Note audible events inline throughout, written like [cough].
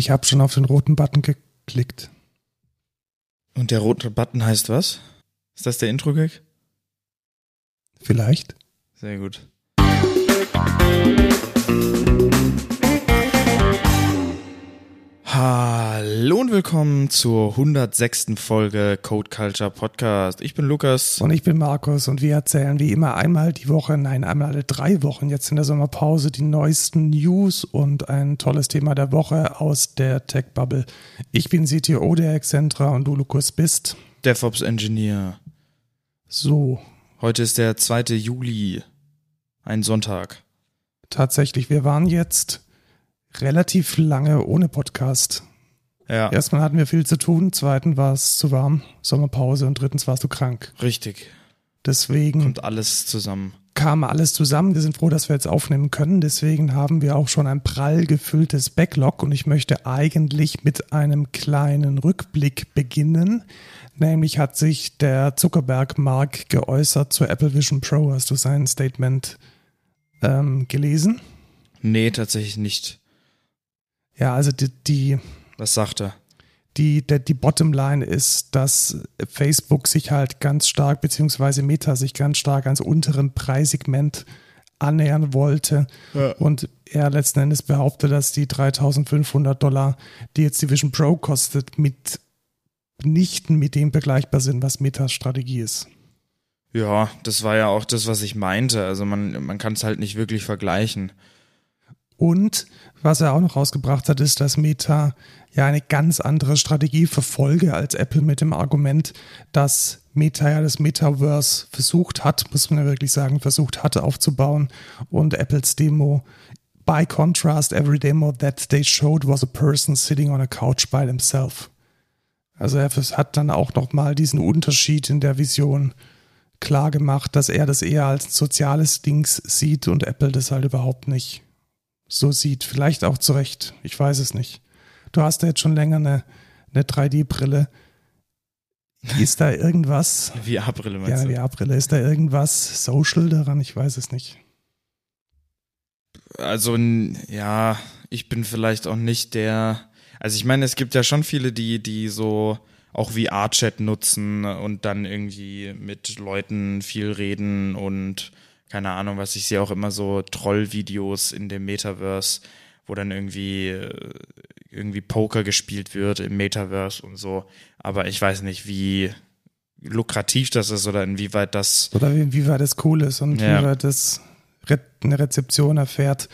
Ich habe schon auf den roten Button geklickt. Und der rote Button heißt was? Ist das der Intro-Gag? Vielleicht. Sehr gut. Hallo und willkommen zur 106. Folge Code Culture Podcast. Ich bin Lukas. Und ich bin Markus und wir erzählen wie immer einmal die Woche, nein, einmal alle drei Wochen jetzt in der Sommerpause die neuesten News und ein tolles Thema der Woche aus der Tech-Bubble. Ich bin CTO der Excentra und du, Lukas, bist DevOps Engineer. So. Heute ist der 2. Juli, ein Sonntag. Tatsächlich, wir waren jetzt relativ lange ohne Podcast. Ja, Erstmal hatten wir viel zu tun, zweitens war es zu warm, Sommerpause und drittens warst du krank. richtig. Deswegen Kommt alles zusammen. kam alles zusammen. Wir sind froh, dass wir jetzt aufnehmen können. Deswegen haben wir auch schon ein prall gefülltes Backlog und ich möchte eigentlich mit einem kleinen Rückblick beginnen. Nämlich hat sich der Zuckerberg-Mark geäußert zur Apple Vision Pro. Hast du sein Statement ähm, gelesen? Nee, tatsächlich nicht. Ja, also die, die Was sagt er? die, der, die Bottomline ist, dass Facebook sich halt ganz stark, beziehungsweise Meta sich ganz stark ans unteren Preissegment annähern wollte. Ja. Und er letzten Endes behauptet, dass die 3500 Dollar, die jetzt die Vision Pro kostet, mit nicht mit dem vergleichbar sind, was Metas Strategie ist. Ja, das war ja auch das, was ich meinte. Also man, man kann es halt nicht wirklich vergleichen. Und was er auch noch rausgebracht hat, ist, dass Meta ja eine ganz andere Strategie verfolge als Apple mit dem Argument, dass Meta ja das Metaverse versucht hat, muss man ja wirklich sagen, versucht hatte aufzubauen und Apples Demo By contrast, every demo that they showed was a person sitting on a couch by themselves. Also er hat dann auch nochmal diesen Unterschied in der Vision klar gemacht, dass er das eher als soziales Dings sieht und Apple das halt überhaupt nicht so sieht. Vielleicht auch zu Recht. Ich weiß es nicht. Du hast ja jetzt schon länger eine, eine 3D-Brille. Ist da irgendwas? Wie April Ja, meinst eine du? VR-Brille. Ist da irgendwas social daran? Ich weiß es nicht. Also, ja, ich bin vielleicht auch nicht der. Also, ich meine, es gibt ja schon viele, die, die so auch VR-Chat nutzen und dann irgendwie mit Leuten viel reden und keine Ahnung, was ich sehe auch immer so Troll-Videos in dem Metaverse, wo dann irgendwie äh, irgendwie Poker gespielt wird im Metaverse und so. Aber ich weiß nicht, wie lukrativ das ist oder inwieweit das Oder wie, wie weit das cool ist und Ja. wie weit das eine Rezeption erfährt.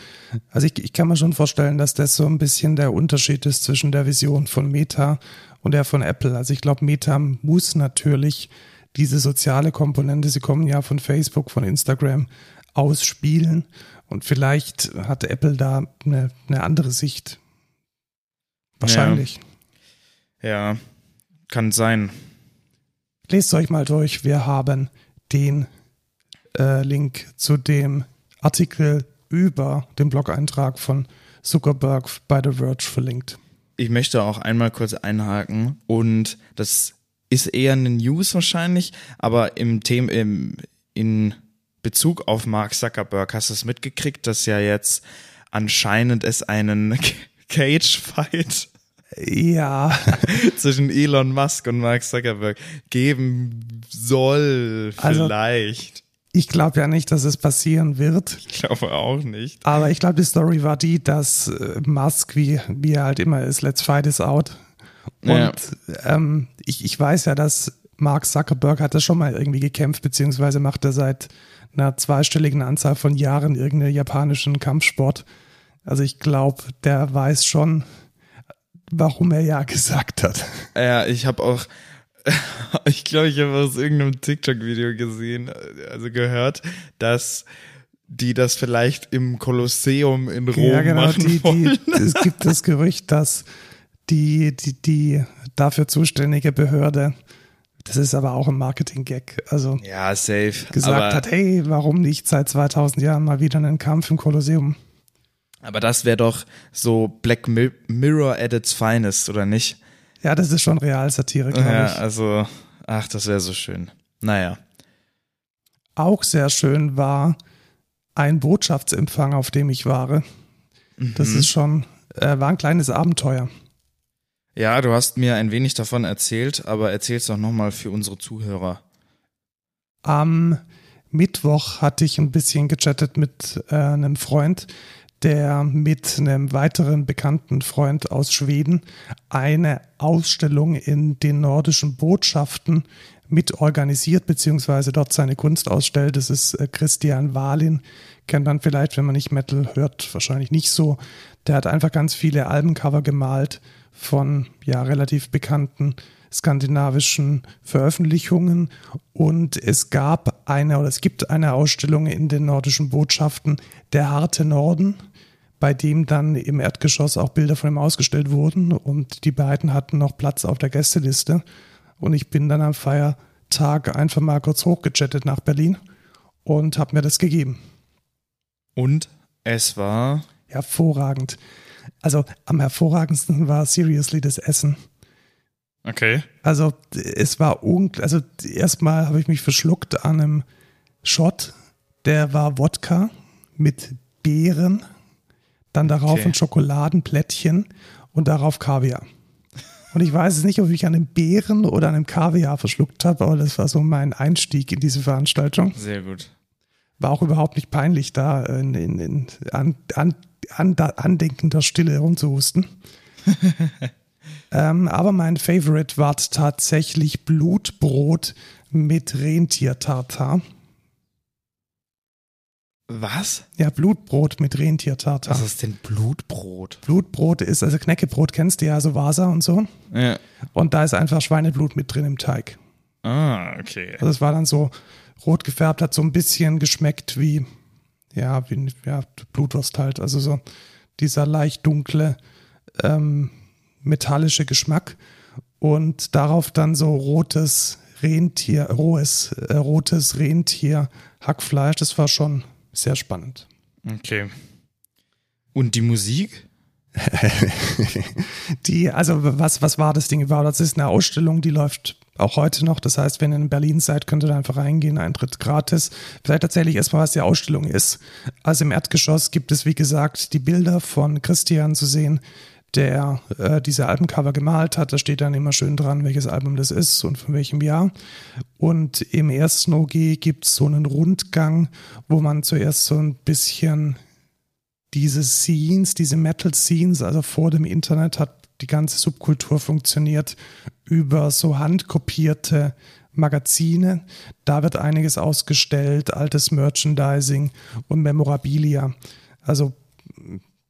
Also ich, ich kann mir schon vorstellen, dass das so ein bisschen der Unterschied ist zwischen der Vision von Meta und der von Apple. Also ich glaube, Meta muss natürlich diese soziale Komponente, sie kommen ja von Facebook, von Instagram, ausspielen. Und vielleicht hat Apple da eine, eine andere Sicht. Wahrscheinlich. ja kann sein. Lest euch mal durch. Wir haben den äh, Link zu dem Artikel über den Blog-Eintrag von Zuckerberg bei The Verge verlinkt. Ich möchte auch einmal kurz einhaken und das ist eher eine News wahrscheinlich, aber im Thema im, in Bezug auf Mark Zuckerberg hast du es mitgekriegt, dass ja jetzt anscheinend es einen [laughs] Cage-Fight Ja, [laughs] zwischen Elon Musk und Mark Zuckerberg geben soll, Also- vielleicht. ich glaube ja nicht, dass es passieren wird. Ich glaube auch nicht. Aber ich glaube, die Story war die, dass äh, Musk, wie, wie er halt immer ist, let's fight is out. Und Ja. ähm, ich, ich weiß ja, dass Mark Zuckerberg hat das schon mal irgendwie gekämpft, beziehungsweise macht er seit einer zweistelligen Anzahl von Jahren irgendeinen japanischen Kampfsport. Also ich glaube, der weiß schon, warum er ja [laughs] gesagt hat. Ja, ich habe auch, [laughs] ich glaube, ich habe aus irgendeinem TikTok-Video gesehen, also gehört, dass die das vielleicht im Kolosseum in Rom ja, genau. machen Die, wollen. die, es gibt das Gerücht, dass die, die, die dafür zuständige Behörde, das ist aber auch ein Marketing-Gag, also Ja, safe. gesagt hat, hey, warum nicht seit 2000 Jahren mal wieder einen Kampf im Kolosseum? aber das wäre doch so Black Mi- Mirror at its finest, oder nicht? Ja, das ist schon Realsatire, glaube Ja, ich. also, ach, das wäre so schön. Naja. Auch sehr schön war ein Botschaftsempfang, auf dem ich war. Das Mhm. ist schon Äh, war ein kleines Abenteuer. Ja, du hast mir ein wenig davon erzählt, aber erzähl's doch nochmal für unsere Zuhörer. Am Mittwoch hatte ich ein bisschen gechattet mit äh, einem Freund, der mit einem weiteren bekannten Freund aus Schweden eine Ausstellung in den nordischen Botschaften mit organisiert, beziehungsweise dort seine Kunst ausstellt. Das ist äh, Christian Wahlin, kennt man vielleicht, wenn man nicht Metal hört, wahrscheinlich nicht so. Der hat einfach ganz viele Albencover gemalt von ja relativ bekannten skandinavischen Veröffentlichungen und es gab eine oder es gibt eine Ausstellung in den nordischen Botschaften Der harte Norden, bei dem dann im Erdgeschoss auch Bilder von ihm ausgestellt wurden und die beiden hatten noch Platz auf der Gästeliste und ich bin dann am Feiertag einfach mal kurz hochgechattet nach Berlin und habe mir das gegeben. Und es war hervorragend. Also am hervorragendsten war seriously das Essen. Okay. Also es war unglaublich. Also erstmal habe ich mich verschluckt an einem Shot, der war Wodka mit Beeren, dann darauf okay. ein Schokoladenplättchen und darauf Kaviar. Und ich weiß es nicht, ob ich an einem Beeren oder an einem Kaviar verschluckt habe, aber das war so mein Einstieg in diese Veranstaltung. Sehr gut. War auch überhaupt nicht peinlich, da in, in, in an, an, andenkender Stille rumzuhusten. [laughs] ähm, aber mein Favorite war tatsächlich Blutbrot mit Rentiertartar. Was? Ja, Blutbrot mit Rentiertartar. Was ist denn Blutbrot? Blutbrot ist, also Knäckebrot kennst du ja, so Vasa und so. Ja. Und da ist einfach Schweineblut mit drin im Teig. Ah, okay. Also es war dann so rot gefärbt, hat so ein bisschen geschmeckt wie, ja, wie ja, Blutwurst halt. Also so dieser leicht dunkle, ähm, metallische Geschmack. Und darauf dann so rotes Rentier, rohes, äh, rotes Rentier, Hackfleisch. Das war schon sehr spannend. Okay. Und die Musik? [laughs] die, also was, was war das Ding überhaupt? Das ist eine Ausstellung, die läuft auch heute noch. Das heißt, wenn ihr in Berlin seid, könnt ihr da einfach reingehen, Eintritt gratis. Vielleicht erzähle ich erstmal, was die Ausstellung ist. Also im Erdgeschoss gibt es, wie gesagt, die Bilder von Christian zu sehen, der äh, diese Albencover gemalt hat. Da steht dann immer schön dran, welches Album das ist und von welchem Jahr. Und im ersten OG gibt es so einen Rundgang, wo man zuerst so ein bisschen diese Scenes, diese Metal-Scenes, also vor dem Internet hat die ganze Subkultur funktioniert über so handkopierte Magazine. Da wird einiges ausgestellt, altes Merchandising und Memorabilia. Also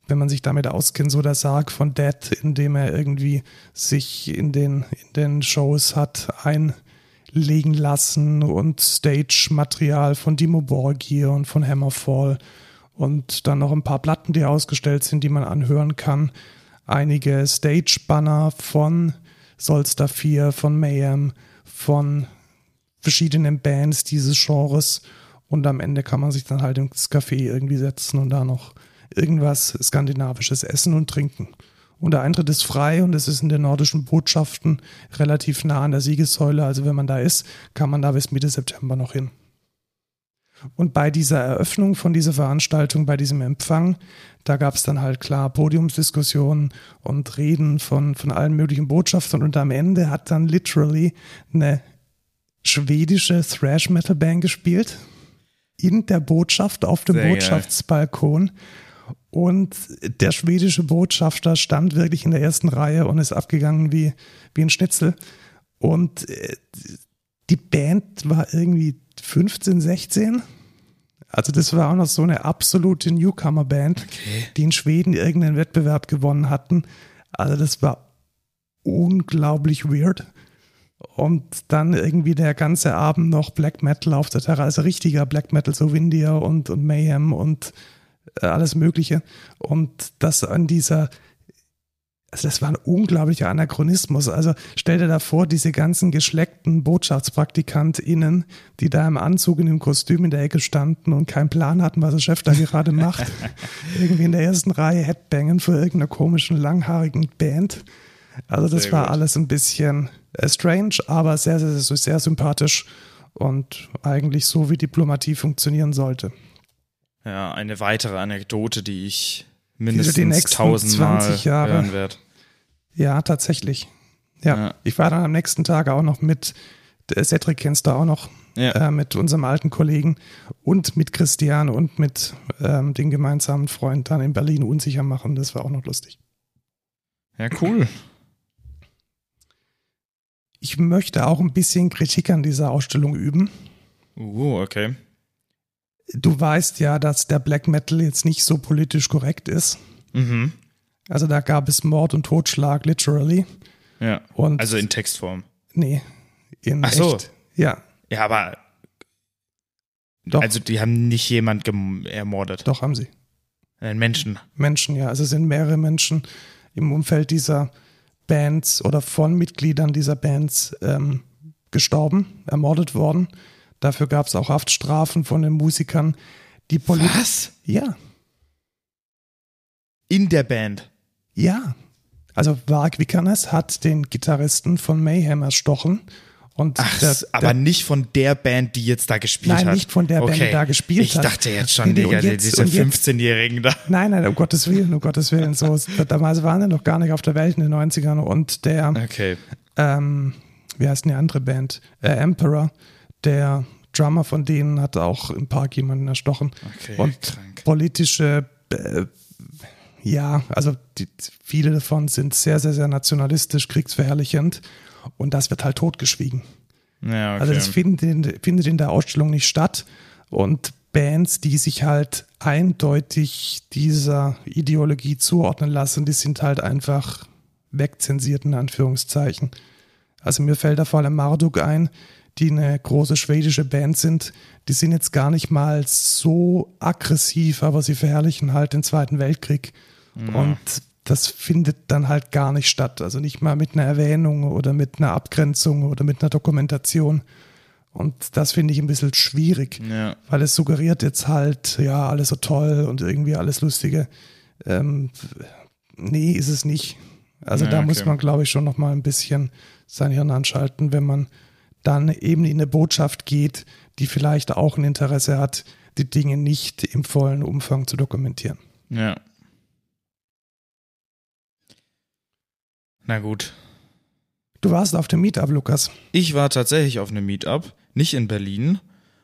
wenn man sich damit auskennt, so der Sarg von Dead, in dem er irgendwie sich in den, in den Shows hat einlegen lassen und Stage-Material von Dimo Borgir und von Hammerfall und dann noch ein paar Platten, die ausgestellt sind, die man anhören kann. Einige Stage-Banner von Solstar 4, von Mayhem, von verschiedenen Bands dieses Genres und am Ende kann man sich dann halt ins Café irgendwie setzen und da noch irgendwas Skandinavisches essen und trinken. Und der Eintritt ist frei und es ist in den nordischen Botschaften relativ nah an der Siegessäule. Also wenn man da ist, kann man da bis Mitte September noch hin. Und bei dieser Eröffnung von dieser Veranstaltung, bei diesem Empfang, da gab es dann halt klar Podiumsdiskussionen und Reden von, von allen möglichen Botschaftern. Und am Ende hat dann literally eine schwedische Thrash-Metal-Band gespielt. In der Botschaft, auf dem Sehr Botschaftsbalkon. Und der schwedische Botschafter stand wirklich in der ersten Reihe und ist abgegangen wie, wie ein Schnitzel. Und äh, die Band war irgendwie 15, 16. Also das war auch noch so eine absolute Newcomer-Band, okay. die in Schweden irgendeinen Wettbewerb gewonnen hatten. Also das war unglaublich weird. Und dann irgendwie der ganze Abend noch Black Metal auf der Terrasse, also richtiger Black Metal, so Windia und, und Mayhem und äh, alles Mögliche. Und das an dieser, also das war ein unglaublicher Anachronismus. Also stell dir da vor, diese ganzen geschleckten BotschaftspraktikantInnen, die da im Anzug in dem Kostüm in der Ecke standen und keinen Plan hatten, was der Chef da gerade macht. [laughs] Irgendwie in der ersten Reihe Headbangen für irgendeiner komischen, langhaarigen Band. Also das sehr war gut. alles ein bisschen äh, strange, aber sehr, sehr, sehr, sehr sympathisch und eigentlich so, wie Diplomatie funktionieren sollte. Ja, eine weitere Anekdote, die ich mindestens die nächsten tausendmal 20 Jahre. hören werde. Ja, tatsächlich. Ja. Ja. Ich war dann am nächsten Tag auch noch mit, äh, Cedric kennst du auch noch, Ja. äh, mit unserem alten Kollegen und mit Christian und mit ähm, den gemeinsamen Freund dann in Berlin unsicher machen. Das war auch noch lustig. Ja, cool. Ich möchte auch ein bisschen Kritik an dieser Ausstellung üben. Uh, okay. Du weißt ja, dass der Black Metal jetzt nicht so politisch korrekt ist. Mhm. Also da gab es Mord und Totschlag, literally. Ja. Und Also in Textform. nee, in Ach so. echt. Ja, Ja, aber doch, also die haben nicht jemand ermordet. doch haben sie. Einen Menschen. Menschen, ja. Also es sind mehrere Menschen im Umfeld dieser Bands oder von Mitgliedern dieser Bands ähm, gestorben, ermordet worden. Dafür gab es auch Haftstrafen von den Musikern. Die Poli Was? Ja, In der Band. ja. Also Varg Vikernes hat den Gitarristen von Mayhem erstochen. Und Ach, der, aber der, nicht von der Band, die jetzt da gespielt Nein, hat. nicht von der Band, die okay. da gespielt ich hat. Ich dachte jetzt schon, Digga, jetzt- diese und jetzt- 15-Jährigen da. Nein, nein, um Gottes Willen, um Gottes Willen. So, damals waren die noch gar nicht auf der Welt in den 90ern. Und der, Okay. ähm, wie heißt denn die andere Band? Äh, Emperor, der Drummer von denen hat auch im Park jemanden erstochen. Okay, und krank. politische, äh, ja, also die, viele davon sind sehr, sehr, sehr nationalistisch, kriegsverherrlichend. Und das wird halt totgeschwiegen. Ja, okay. Also das findet in, findet in der Ausstellung nicht statt. Und Bands, die sich halt eindeutig dieser Ideologie zuordnen lassen, die sind halt einfach wegzensiert in Anführungszeichen. Also mir fällt da vor allem Marduk ein, die eine große schwedische Band sind. Die sind jetzt gar nicht mal so aggressiv, aber sie verherrlichen halt den Zweiten Weltkrieg. Und das findet dann halt gar nicht statt. Also nicht mal mit einer Erwähnung oder mit einer Abgrenzung oder mit einer Dokumentation. Und das finde ich ein bisschen schwierig, Ja. weil es suggeriert jetzt halt, ja, alles so toll und irgendwie alles Lustige. Ähm, nee, ist es nicht. Also Ja, da okay. muss man, glaube ich, schon noch mal ein bisschen sein Hirn anschalten, wenn man dann eben in eine Botschaft geht, die vielleicht auch ein Interesse hat, die Dinge nicht im vollen Umfang zu dokumentieren. Ja. Na gut. Du warst auf dem Meetup, Lukas. Ich war tatsächlich auf einem Meetup, nicht in Berlin,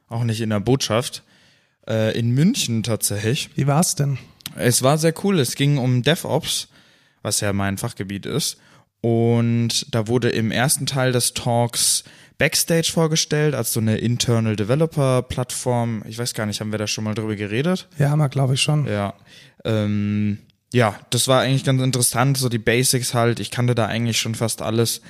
auch nicht in der Botschaft, äh, in München tatsächlich. Wie war's denn? Es war sehr cool. Es ging um DevOps, was ja mein Fachgebiet ist. Und da wurde im ersten Teil des Talks Backstage vorgestellt, als so eine Internal Developer Plattform. Ich weiß gar nicht, haben wir da schon mal drüber geredet? Ja, haben wir, glaube ich, schon. Ja. Ähm, ja, das war eigentlich ganz interessant, so die Basics halt. Ich kannte da eigentlich schon fast alles.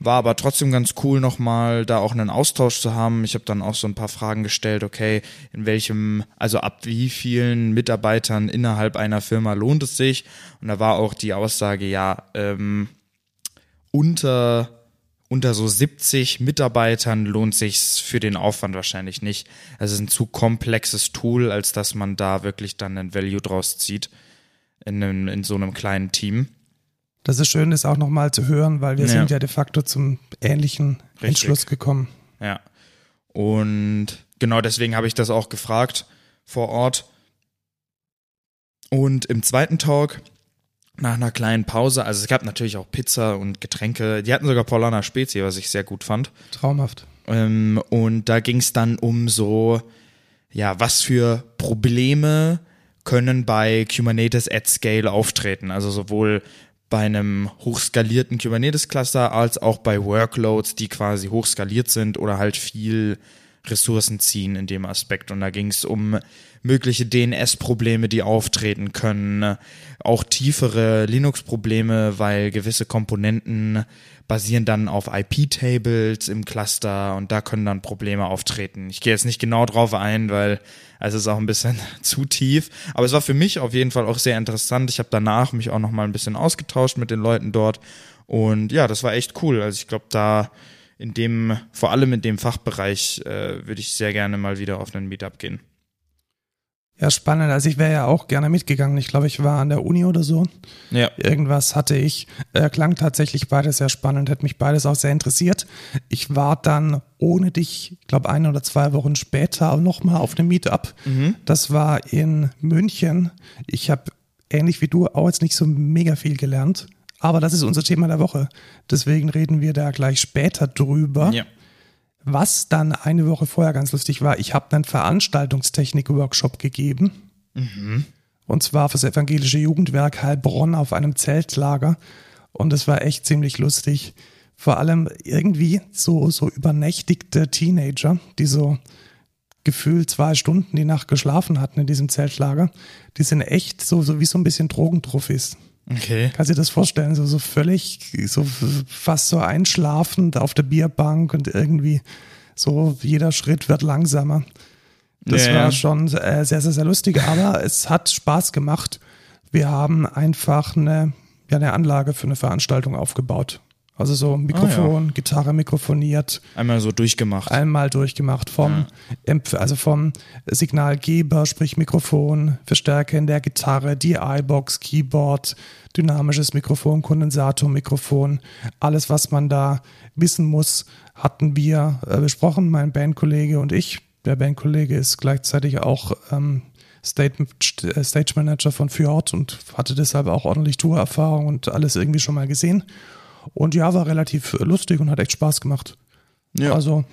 War aber trotzdem ganz cool, nochmal da auch einen Austausch zu haben. Ich habe dann auch so ein paar Fragen gestellt, okay, in welchem, also ab wie vielen Mitarbeitern innerhalb einer Firma lohnt es sich? Und da war auch die Aussage, ja, ähm, unter unter so 70 Mitarbeitern lohnt sich's für den Aufwand wahrscheinlich nicht. Also es ist ein zu komplexes Tool, als dass man da wirklich dann einen Value draus zieht in, einem, in so einem kleinen Team. Das ist schön, das auch nochmal zu hören, weil wir Ja. sind ja de facto zum ähnlichen Richtig. Entschluss gekommen. Ja. Und genau deswegen habe ich das auch gefragt vor Ort. Und im zweiten Talk, nach einer kleinen Pause, also es gab natürlich auch Pizza und Getränke, die hatten sogar Paulana Spezi, was ich sehr gut fand. Traumhaft. Ähm, und da ging es dann um so, ja, was für Probleme können bei Kubernetes at Scale auftreten. Also sowohl bei einem hochskalierten Kubernetes-Cluster als auch bei Workloads, die quasi hochskaliert sind oder halt viel Ressourcen ziehen in dem Aspekt. Und da ging es um mögliche DNS-Probleme, die auftreten können, auch tiefere Linux-Probleme, weil gewisse Komponenten basieren dann auf IP-Tables im Cluster und da können dann Probleme auftreten. Ich gehe jetzt nicht genau drauf ein, weil es ist auch ein bisschen [laughs] zu tief. Aber es war für mich auf jeden Fall auch sehr interessant. Ich habe danach mich auch noch mal ein bisschen ausgetauscht mit den Leuten dort und ja, das war echt cool. Also ich glaube, da in dem, vor allem in dem Fachbereich, äh, würde ich sehr gerne mal wieder auf einen Meetup gehen. Ja, spannend. Also ich wäre ja auch gerne mitgegangen. Ich glaube, ich war an der Uni oder so. Ja. Irgendwas hatte ich. Äh, klang tatsächlich beides sehr spannend, hat mich beides auch sehr interessiert. Ich war dann ohne dich, ich glaube, ein oder zwei Wochen später nochmal auf einem Meetup. Das war in München. Ich habe ähnlich wie du auch jetzt nicht so mega viel gelernt. Aber das ist unser Thema der Woche. Deswegen reden wir da gleich später drüber. Ja. Was dann eine Woche vorher ganz lustig war, ich habe einen Veranstaltungstechnik-Workshop gegeben. Und zwar für das evangelische Jugendwerk Heilbronn auf einem Zeltlager. Und es war echt ziemlich lustig. Vor allem irgendwie so, so übernächtigte Teenager, die so gefühlt zwei Stunden die Nacht geschlafen hatten in diesem Zeltlager. Die sind echt so, so wie so ein bisschen Drogentrophys. Okay. Kannst du dir das vorstellen? So, so völlig, so fast so einschlafend auf der Bierbank und irgendwie so jeder Schritt wird langsamer. Das ja. war schon äh, sehr, sehr, sehr lustig, aber [laughs] es hat Spaß gemacht. Wir haben einfach eine, ja, eine Anlage für eine Veranstaltung aufgebaut. Also so Mikrofon, Gitarre mikrofoniert, Einmal so durchgemacht. einmal durchgemacht vom, Empf- also vom Signalgeber, sprich Mikrofon, Verstärker in der Gitarre, die iBox, Keyboard, dynamisches Mikrofon, Kondensatormikrofon, alles, was man da wissen muss, hatten wir äh, besprochen, mein Bandkollege und ich. Der Bandkollege ist gleichzeitig auch ähm, äh, Stage Manager von Fjord und hatte deshalb auch ordentlich Tourerfahrung und alles irgendwie schon mal gesehen. Und ja, war relativ lustig und hat echt Spaß gemacht. Ja. Also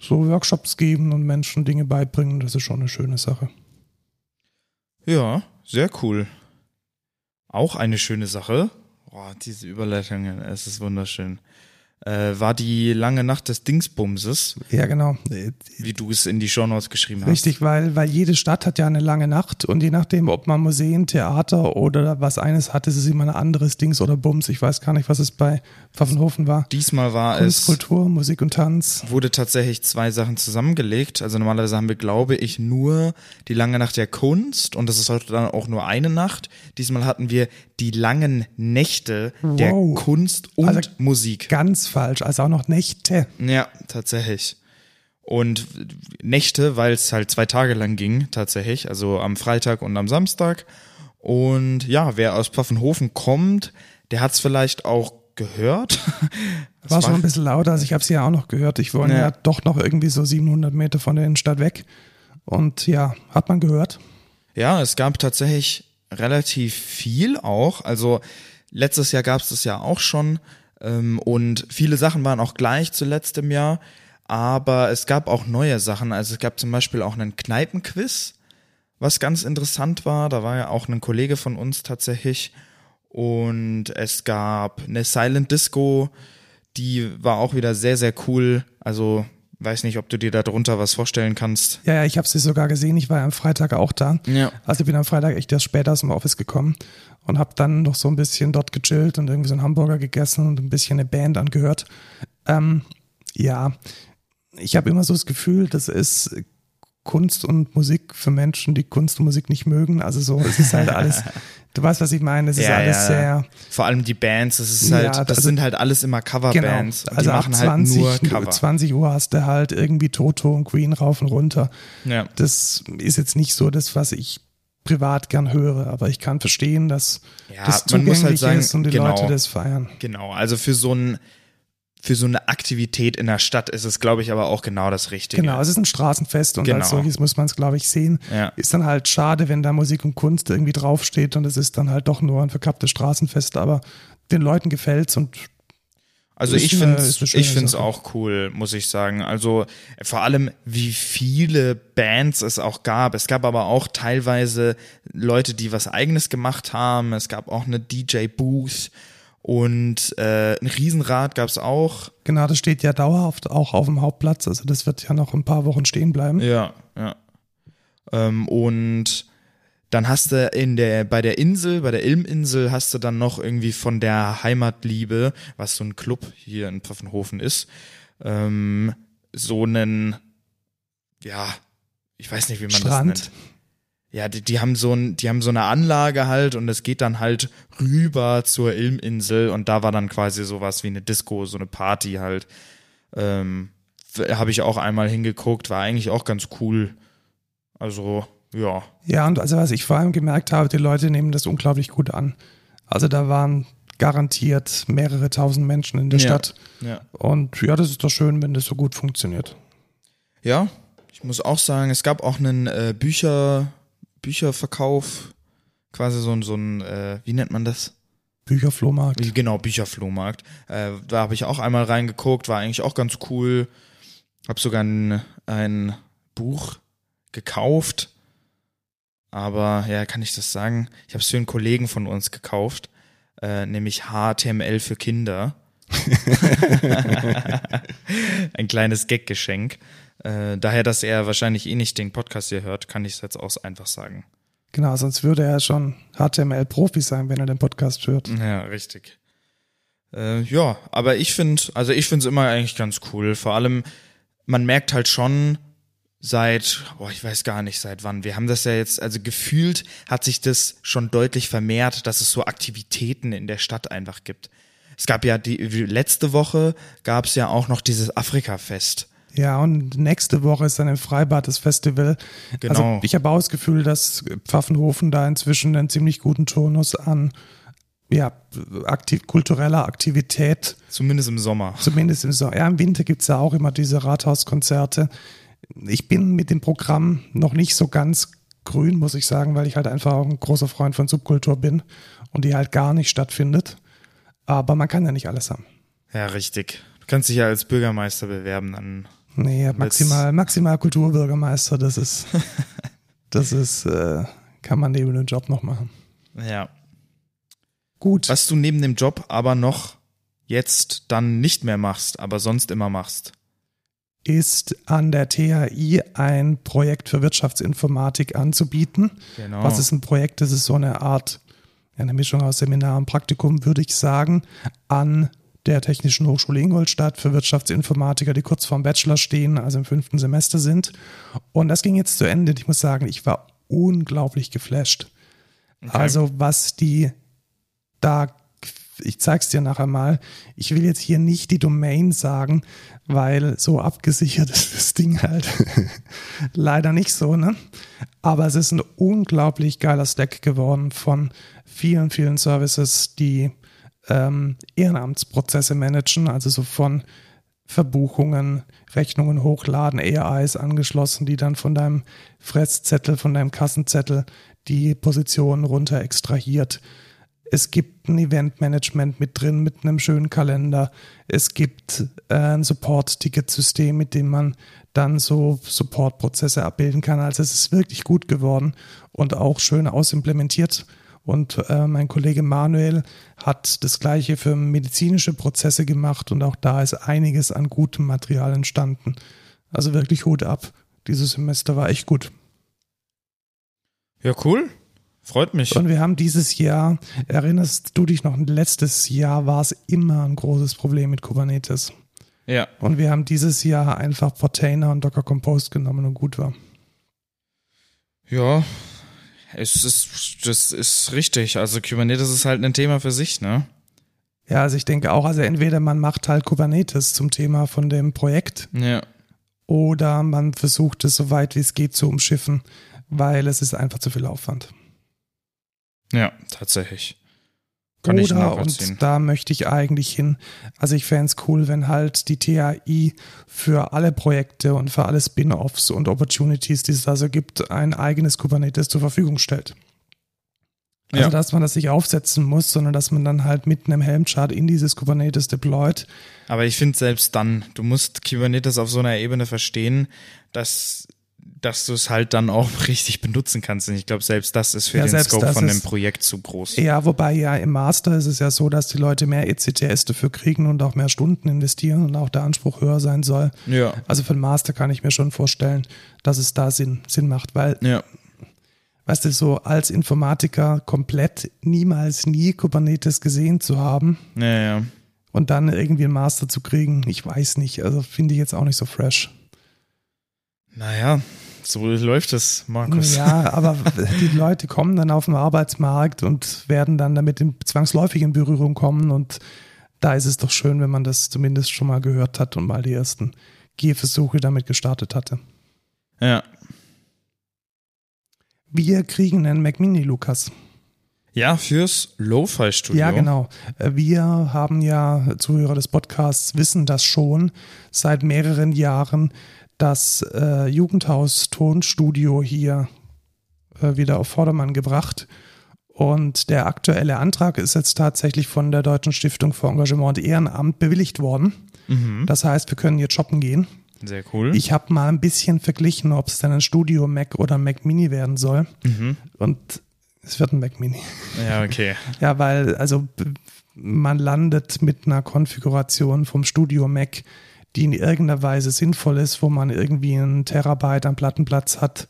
so Workshops geben und Menschen Dinge beibringen, das ist schon eine schöne Sache. Ja, sehr cool. Auch eine schöne Sache. Boah, diese Überleitungen, es ist wunderschön. Äh, war die lange Nacht des Dingsbumses, Ja, genau. wie du es in die Shownotes geschrieben hast. Richtig, weil, weil jede Stadt hat ja eine lange Nacht und je nachdem, ob man Museen, Theater oder was eines hat, ist es immer ein anderes Dings oder Bums. Ich weiß gar nicht, was es bei Pfaffenhofen war. Diesmal war Kunst, es, Kultur, Musik und Tanz. wurde tatsächlich zwei Sachen zusammengelegt. Also normalerweise haben wir, glaube ich, nur die lange Nacht der Kunst und das ist heute dann auch nur eine Nacht. Diesmal hatten wir die langen Nächte der Wow. Kunst und Also Musik. Ganz falsch, also auch noch Nächte. Ja, tatsächlich. Und Nächte, weil es halt zwei Tage lang ging, tatsächlich, also am Freitag und am Samstag. Und ja, wer aus Pfaffenhofen kommt, der hat es vielleicht auch gehört. [laughs] Das War schon ein bisschen lauter, also ich habe es ja auch noch gehört. Ich wohne ja. Ja. doch noch irgendwie so 700 Meter von der Innenstadt weg. Und ja, hat man gehört. Ja, es gab tatsächlich relativ viel auch. Also letztes Jahr gab es das ja auch schon. Ähm, und viele Sachen waren auch gleich zu letztem Jahr. Aber es gab auch neue Sachen. Also es gab zum Beispiel auch einen Kneipenquiz, was ganz interessant war. Da war ja auch ein Kollege von uns tatsächlich. Und es gab eine Silent Disco, die war auch wieder sehr, sehr cool. Also weiß nicht, ob du dir darunter was vorstellen kannst. Ja, ja, ich habe sie sogar gesehen. Ich war ja am Freitag auch da. Ja. Also ich bin am Freitag echt erst später aus dem Office gekommen und habe dann noch so ein bisschen dort gechillt und irgendwie so einen Hamburger gegessen und ein bisschen eine Band angehört. Ähm, ja, ich habe immer so das Gefühl, das ist Kunst und Musik für Menschen, die Kunst und Musik nicht mögen. Also so, es ist halt alles, [laughs] du weißt, was ich meine, es ist Ja, alles ja. sehr, Vor allem die Bands, das ist Ja, halt, das also- sind halt alles immer Coverbands. genau. Also ab machen halt 20, nur Cover. 20 Uhr hast du halt irgendwie Toto und Queen rauf und runter. Ja. Das ist jetzt nicht so das, was ich privat gern höre, aber ich kann verstehen, dass Ja, das man muss zugänglich halt sagen, ist und die genau. Leute das feiern. Genau, also für so ein für so eine Aktivität in der Stadt ist es, glaube ich, aber auch genau das Richtige. Genau, es ist ein Straßenfest und Genau. als solches muss man es, glaube ich, sehen. Ja. Ist dann halt schade, wenn da Musik und Kunst irgendwie draufsteht und es ist dann halt doch nur ein verkapptes Straßenfest, aber den Leuten gefällt's und Also ich finde ich finde es auch cool, muss ich sagen. Also vor allem wie viele Bands es auch gab. Es gab aber auch teilweise Leute, die was eigenes gemacht haben. Es gab auch eine DJ Booth und äh, ein Riesenrad gab es auch. genau, das steht ja dauerhaft auch auf dem Hauptplatz, also das wird ja noch ein paar Wochen stehen bleiben. Ja, ja. Ähm, und dann hast du in der, bei der Insel, bei der Ilminsel hast du dann noch irgendwie von der Heimatliebe, was so ein Club hier in Pfaffenhofen ist, ähm, so einen, ja, ich weiß nicht, wie man Strand. das nennt. Ja, die, die haben so ein, die haben so eine Anlage halt und es geht dann halt rüber zur Ilminsel und da war dann quasi sowas wie eine Disco, so eine Party halt. Ähm, habe ich auch einmal hingeguckt, war eigentlich auch ganz cool. Also, ja. Ja, und also was ich vor allem gemerkt habe, die Leute nehmen das unglaublich gut an. Also da waren garantiert mehrere tausend Menschen in der Ja. Stadt. Ja. Und ja, das ist doch schön, wenn das so gut funktioniert. Ja, ich muss auch sagen, es gab auch einen äh, Bücher, Bücherverkauf. quasi so ein, so ein äh, wie nennt man das? Bücherflohmarkt. Genau, Bücherflohmarkt. Äh, da habe ich auch einmal reingeguckt, war eigentlich auch ganz cool. Hab sogar ein, ein Buch gekauft. Aber ja, kann ich das sagen? Ich habe es für einen Kollegen von uns gekauft, äh, nämlich HTML für Kinder. [laughs] [laughs] ein kleines Gag-Geschenk. Äh, daher, dass er wahrscheinlich eh nicht den Podcast hier hört, kann ich es jetzt auch einfach sagen. Genau, sonst würde er schon HTML-Profi sein, wenn er den Podcast hört. Ja, richtig. Äh, ja, aber ich finde, also ich finde es immer eigentlich ganz cool. Vor allem, man merkt halt schon seit, boah, ich weiß gar nicht seit wann. Wir haben das ja jetzt, also gefühlt hat sich das schon deutlich vermehrt, dass es so Aktivitäten in der Stadt einfach gibt. Es gab ja die letzte Woche gab es ja auch noch dieses Afrika-Fest. Ja, und nächste Woche ist dann im Freibad das Festival. Genau. Also ich habe auch das Gefühl, dass Pfaffenhofen da inzwischen einen ziemlich guten Turnus an ja, aktiv, kultureller Aktivität. Zumindest im Sommer. Zumindest im Sommer. Ja, im Winter gibt es ja auch immer diese Rathauskonzerte. Ich bin mit dem Programm noch nicht so ganz grün, muss ich sagen, weil ich halt einfach auch ein großer Freund von Subkultur bin und die halt gar nicht stattfindet. Aber man kann ja nicht alles haben. Ja, richtig. Du kannst dich ja als Bürgermeister bewerben, dann Nee, maximal, maximal Kulturbürgermeister, das ist, [laughs] das ist, äh, kann man neben dem Job noch machen. Ja. Gut. Was du neben dem Job aber noch jetzt dann nicht mehr machst, aber sonst immer machst. Ist an der THI ein Projekt für Wirtschaftsinformatik anzubieten. Genau. Was ist ein Projekt? Das ist so eine Art, eine Mischung aus Seminar und Praktikum, würde ich sagen, an der Technischen Hochschule Ingolstadt für Wirtschaftsinformatiker, die kurz vorm Bachelor stehen, also im fünften Semester sind. Und das ging jetzt zu Ende. Ich muss sagen, ich war unglaublich geflasht. Okay. Also was die da, ich zeig's dir nachher mal. Ich will jetzt hier nicht die Domain sagen, weil so abgesichert [laughs] ist das Ding halt [laughs] leider nicht so, ne? Aber es ist ein unglaublich geiler Stack geworden von vielen, vielen Services, die ähm, Ehrenamtsprozesse managen, also so von Verbuchungen, Rechnungen hochladen, AIs angeschlossen, die dann von deinem Fresszettel, von deinem Kassenzettel die Positionen runter extrahiert. Es gibt ein Eventmanagement mit drin, mit einem schönen Kalender. Es gibt äh, ein Support-Ticketsystem, mit dem man dann so Support-Prozesse abbilden kann. Also es ist wirklich gut geworden und auch schön ausimplementiert. Und äh, mein Kollege Manuel hat das gleiche für medizinische Prozesse gemacht und auch da ist einiges an gutem Material entstanden. Also wirklich Hut ab. Dieses Semester war echt gut. Ja, cool. Freut mich. Und wir haben dieses Jahr, erinnerst du dich noch, letztes Jahr war es immer ein großes Problem mit Kubernetes. Ja. Und wir haben dieses Jahr einfach Portainer und Docker Compose genommen und gut war. Ja, es ist, das ist richtig. Also Kubernetes ist halt ein Thema für sich, ne? Ja, also ich denke auch, also entweder man macht halt Kubernetes zum Thema von dem Projekt Ja. oder man versucht es so weit wie es geht zu umschiffen, weil es ist einfach zu viel Aufwand. Ja, tatsächlich. Kann Oder, und da möchte ich eigentlich hin. Also ich fände es cool, wenn halt die TAI für alle Projekte und für alle Spin-offs und Opportunities, die es da so gibt, ein eigenes Kubernetes zur Verfügung stellt. Also Ja. dass man das nicht aufsetzen muss, sondern dass man dann halt mit einem Helm-Chart in dieses Kubernetes deployt. Aber ich finde selbst dann, du musst Kubernetes auf so einer Ebene verstehen, dass, dass du es halt dann auch [laughs] richtig benutzen kannst. Und ich glaube, selbst das ist für Ja, den Scope von dem Projekt zu groß. Ja, wobei ja im Master ist es ja so, dass die Leute mehr ECTS dafür kriegen und auch mehr Stunden investieren und auch der Anspruch höher sein soll. Ja. Also für den Master kann ich mir schon vorstellen, dass es da Sinn, Sinn macht, weil Ja. weißt du, so als Informatiker komplett niemals nie Kubernetes gesehen zu haben Ja, ja. und dann irgendwie einen Master zu kriegen, ich weiß nicht, also finde ich jetzt auch nicht so fresh. Naja, so läuft es, Markus. Ja, aber die Leute kommen dann auf den Arbeitsmarkt und werden dann damit in, zwangsläufig in Berührung kommen und da ist es doch schön, wenn man das zumindest schon mal gehört hat und mal die ersten Gehversuche damit gestartet hatte. Ja. Wir kriegen einen Mac Mini, Lukas. Ja, fürs Lo-Fi-Studio. Ja, genau. Wir haben ja, Zuhörer des Podcasts wissen das schon, seit mehreren Jahren das äh, Jugendhaus Tonstudio hier äh, wieder auf Vordermann gebracht. Und der aktuelle Antrag ist jetzt tatsächlich von der Deutschen Stiftung für Engagement und Ehrenamt bewilligt worden. Das heißt, wir können jetzt shoppen gehen. Sehr cool. Ich habe mal ein bisschen verglichen, ob es denn ein Studio Mac oder ein Mac Mini werden soll. Und es wird ein Mac Mini. ja, okay. [laughs] Ja, weil also man landet mit einer Konfiguration vom Studio Mac, die in irgendeiner Weise sinnvoll ist, wo man irgendwie einen Terabyte an Plattenplatz hat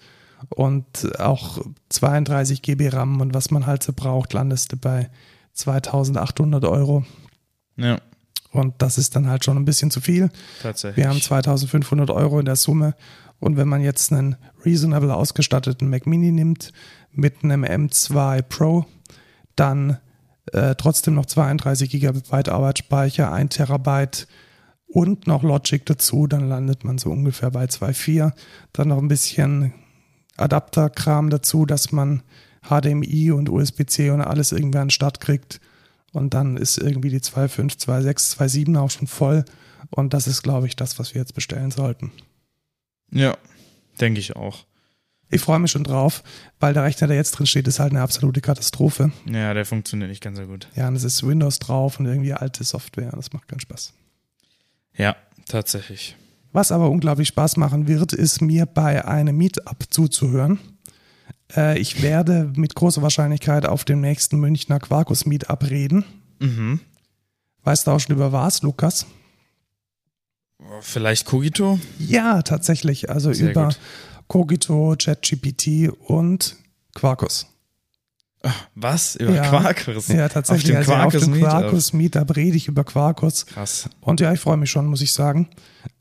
und auch 32 GB RAM und was man halt so braucht, landest du bei 2800 Euro. Ja, Und das ist dann halt schon ein bisschen zu viel. tatsächlich. Wir haben 2500 Euro in der Summe. Und wenn man jetzt einen reasonable ausgestatteten Mac Mini nimmt mit einem M2 Pro, dann äh, trotzdem noch 32 Gigabyte Arbeitsspeicher, 1 Terabyte und noch Logic dazu, dann landet man so ungefähr bei 2,4. Dann noch ein bisschen Adapterkram dazu, dass man HDMI und USB-C und alles irgendwie an den Start kriegt. Und dann ist irgendwie die 2.5, 2.6, 2.7 auch schon voll. Und das ist, glaube ich, das, was wir jetzt bestellen sollten. Ja, denke ich auch. Ich freue mich schon drauf, weil der Rechner, der jetzt drin steht, ist halt eine absolute Katastrophe. Ja, der funktioniert nicht ganz so gut. Ja, und es ist Windows drauf und irgendwie alte Software. Das macht keinen Spaß. Ja, tatsächlich. Was aber unglaublich Spaß machen wird, ist mir bei einem Meetup zuzuhören. Äh, ich werde mit großer Wahrscheinlichkeit auf dem nächsten Münchner Quarkus Meetup reden. Mhm. Weißt du auch schon über was, Lukas? Vielleicht Kogito? Ja, tatsächlich. Also Sehr über gut. Cogito, ChatGPT und Quarkus. Was? Über Ja. Quarkus? Ja, tatsächlich. Auf dem also Quarkus auf dem Meetup? Quarkus Meetup rede ich über Quarkus. Krass. Und ja, ich freue mich schon, muss ich sagen.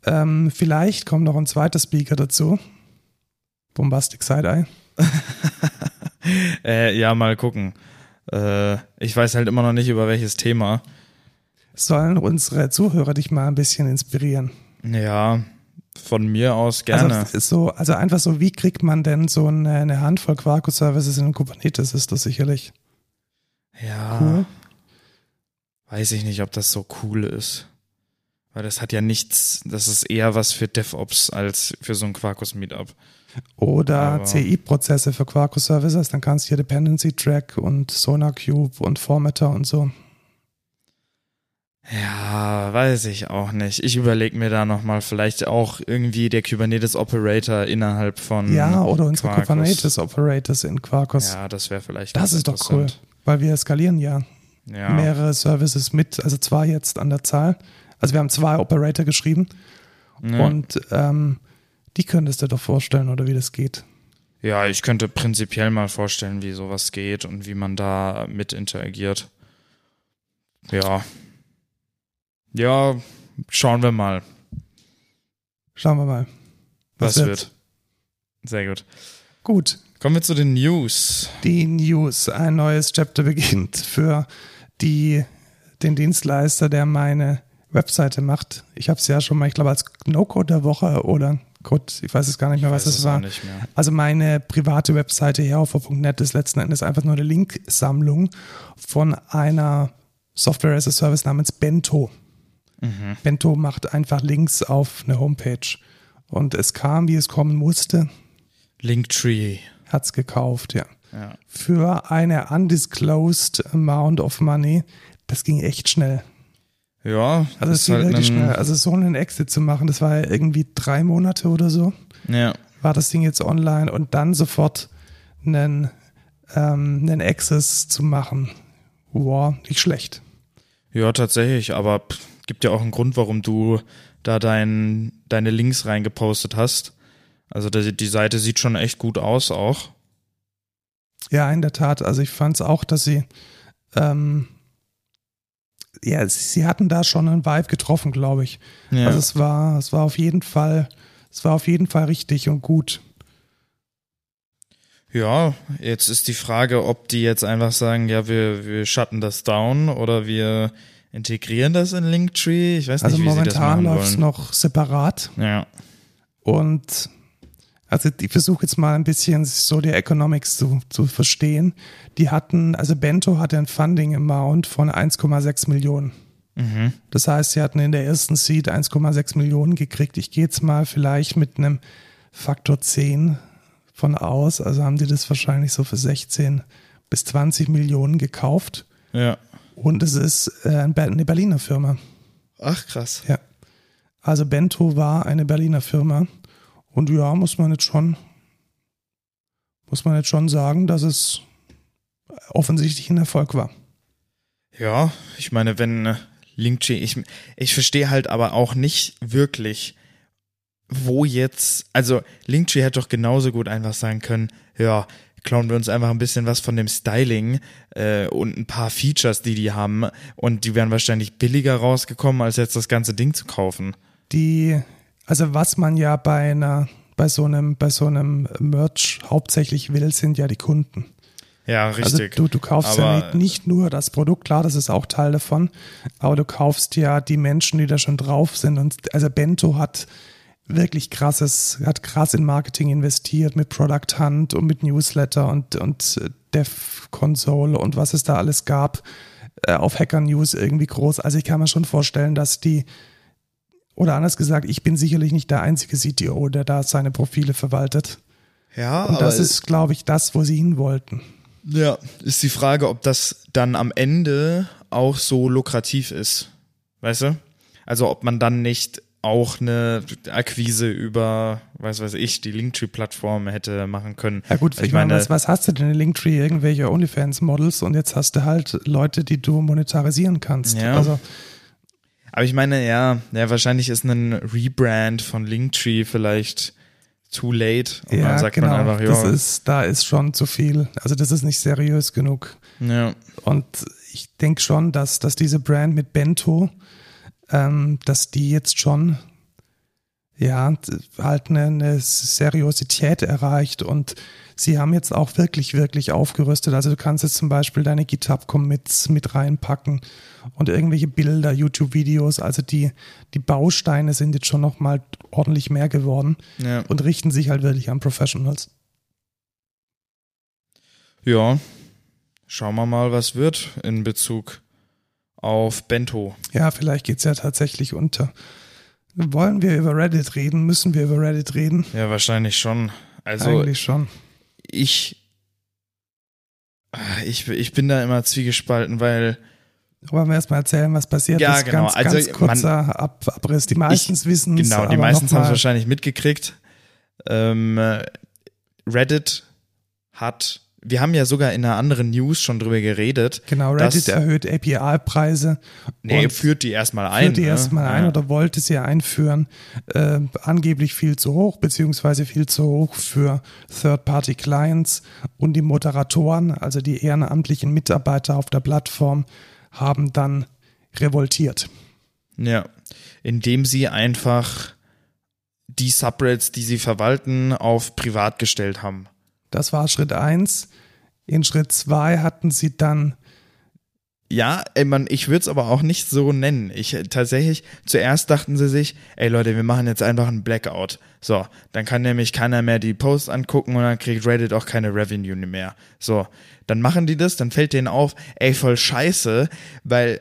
Ähm, vielleicht kommt noch ein zweiter Speaker dazu. Bombastic Side-Eye. [laughs] Äh, ja, mal gucken. Äh, ich weiß halt immer noch nicht, über welches Thema. Sollen unsere Zuhörer dich mal ein bisschen inspirieren? Ja, von mir aus gerne. Also, so, also einfach so, wie kriegt man denn so eine, eine Handvoll Quarkus-Services in Kubernetes? Ist das sicherlich ja, cool. weiß ich nicht, ob das so cool ist. Weil das hat ja nichts, das ist eher was für DevOps als für so ein Quarkus-Meetup. Oder CI-Prozesse für Quarkus-Services, dann kannst du hier Dependency Track und SonarCube und Formatter und so. Ja, weiß ich auch nicht. Ich überlege mir da nochmal vielleicht auch irgendwie der Kubernetes Operator innerhalb von. Ja, oder unsere Quarkus. Kubernetes Operators in Quarkus. Ja, das wäre vielleicht. das ist doch cool, weil wir skalieren ja, Ja. mehrere Services mit, also zwei jetzt an der Zahl. Also wir haben zwei Operator geschrieben ja. und ähm, die könntest du dir doch vorstellen, oder wie das geht. ja, ich könnte prinzipiell mal vorstellen, wie sowas geht und wie man da mit interagiert. Ja. Ja, schauen wir mal, Schauen wir mal. was wird. Sehr gut. Gut, Kommen wir zu den News. die News. Ein neues Chapter beginnt für die, den Dienstleister, der meine Webseite macht. Ich habe es ja schon mal, ich glaube, als No-Code der Woche oder Code, ich weiß es gar nicht mehr, was Weiß es war. nicht mehr. Also meine private Webseite herhofer.net ist letzten Endes einfach nur eine Linksammlung von einer Software as a Service namens Bento. Mhm. Bento macht einfach Links auf eine Homepage. Und es kam, wie es kommen musste, Linktree. hat's gekauft, ja. Ja. Für eine undisclosed amount of money. Das ging echt schnell. Ja, Also es ging halt wirklich schnell. Also so einen Exit zu machen, das war ja irgendwie drei Monate oder so. Ja. war das Ding jetzt online und dann sofort einen, ähm, einen Access zu machen. Wow, nicht schlecht. Ja, tatsächlich, aber pff, gibt ja auch einen Grund, warum du da dein, deine Links reingepostet hast. Also die, die Seite sieht schon echt gut aus auch. Ja, in der Tat. Also ich fand es auch, dass sie, ähm, ja, sie, hatten da schon einen Vibe getroffen, glaube ich. Ja. Also es war, es war auf jeden Fall, es war auf jeden Fall richtig und gut. ja, jetzt ist die Frage, ob die jetzt einfach sagen, ja, wir, wir shutten das down oder wir integrieren das in Linktree. Ich weiß Also nicht, wie sie das momentan machen läuft es noch separat. Ja, Und also ich versuche jetzt mal ein bisschen so die Economics zu, zu verstehen. Die hatten, also Bento hatte ein Funding-Amount von 1,6 Millionen. mhm. Das heißt, sie hatten in der ersten Seed 1,6 Millionen gekriegt. Ich gehe jetzt mal vielleicht mit einem Faktor 10 von aus. Also haben die das wahrscheinlich so für 16 bis 20 Millionen gekauft. Ja. Und es ist äh, eine Berliner Firma. Ach, krass. Ja. Also Bento war eine Berliner Firma. Und ja, muss man jetzt schon, muss man jetzt schon sagen, dass es offensichtlich ein Erfolg war. Ja, ich meine, wenn äh, Linktree, ich, ich verstehe halt aber auch nicht wirklich, wo jetzt, also Linktree hätte doch genauso gut einfach sagen können, ja, klauen wir uns einfach ein bisschen was von dem Styling äh, und ein paar Features, die die haben und die wären wahrscheinlich billiger rausgekommen, als jetzt das ganze Ding zu kaufen. Die, also was man ja bei einer, bei so einem, bei so einem Merch hauptsächlich will, sind ja die Kunden. Ja, Also richtig. du, du kaufst ja Aber- nicht, nicht nur das Produkt, klar, das ist auch Teil davon, aber du kaufst ja die Menschen, die da schon drauf sind. Und also Bento hat wirklich krasses, hat krass in Marketing investiert mit Product Hunt und mit Newsletter und, und Dev Console und was es da alles gab, äh, auf Hacker News irgendwie groß. Also ich kann mir schon vorstellen, dass die, oder anders gesagt, ich bin sicherlich nicht der einzige CTO, der da seine Profile verwaltet. ja, Und das ist, glaube ich, das, wo sie hin wollten. Ja, ist die Frage, ob das dann am Ende auch so lukrativ ist. Weißt du? Also ob man dann nicht auch eine Akquise über, weiß weiß ich, die Linktree-Plattform hätte machen können. Ja gut, ich, meine, was, was hast du denn in Linktree? Irgendwelche OnlyFans-Models und jetzt hast du halt Leute, die du monetarisieren kannst. Ja. Also aber ich meine, ja, ja, wahrscheinlich ist ein Rebrand von Linktree vielleicht too late. Und ja, dann sagt genau. man einfach, das ja, ist, da ist schon zu viel. Also das ist nicht seriös genug. ja, Und ich denke schon, dass, dass diese Brand mit Bento, ähm, dass die jetzt schon ja halt eine, eine Seriosität erreicht und sie haben jetzt auch wirklich, wirklich aufgerüstet. Also du kannst jetzt zum Beispiel deine GitHub-Commits mit reinpacken und irgendwelche Bilder, YouTube-Videos. Also die, die Bausteine sind jetzt schon nochmal ordentlich mehr geworden ja. und richten sich halt wirklich an Professionals. ja. Schauen wir mal, was wird in Bezug auf Bento. Ja, vielleicht geht's ja tatsächlich unter. Wollen wir über Reddit reden? Müssen wir über Reddit reden? Ja, wahrscheinlich schon. Also Eigentlich schon. ich, ich, ich bin da immer zwiegespalten, weil Wollen wir erstmal erzählen, was passiert Ja, ist? genau. Ganz, Also, ganz kurzer Ab Abriss. Die meistens wissen es. genau, die meisten haben es wahrscheinlich mitgekriegt. Ähm, äh, Reddit hat, wir haben ja sogar in einer anderen News schon drüber geredet. Genau, Reddit erhöht API-Preise. Nee, und führt die erstmal ein. führt die ne? erstmal ein Ja. oder wollte sie einführen. Äh, angeblich viel zu hoch, beziehungsweise viel zu hoch für Third-Party-Clients und die Moderatoren, also die ehrenamtlichen Mitarbeiter auf der Plattform, haben dann revoltiert. Ja, indem sie einfach die Subreddits, die sie verwalten, auf privat gestellt haben. Das war Schritt eins. In Schritt zwei hatten sie dann Ja, ey, man, ich würde es aber auch nicht so nennen. Ich tatsächlich, zuerst dachten sie sich, ey Leute, wir machen jetzt einfach einen Blackout. So, dann kann nämlich keiner mehr die Posts angucken und dann kriegt Reddit auch keine Revenue mehr. So, dann machen die das, dann fällt denen auf, ey, voll scheiße, weil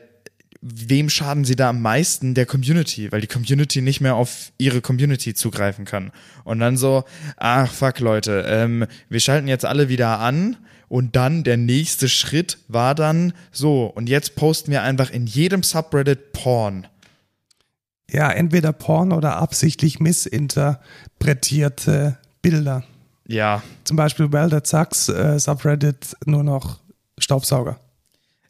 wem schaden sie da am meisten? Der Community, weil die Community nicht mehr auf ihre Community zugreifen kann. Und dann so, ach fuck Leute, ähm, wir schalten jetzt alle wieder an und dann der nächste Schritt war dann so, und jetzt posten wir einfach in jedem Subreddit Porn. ja entweder Porn oder absichtlich missinterpretierte Bilder. Ja, Zum Beispiel That Sucks, äh, Subreddit nur noch Staubsauger.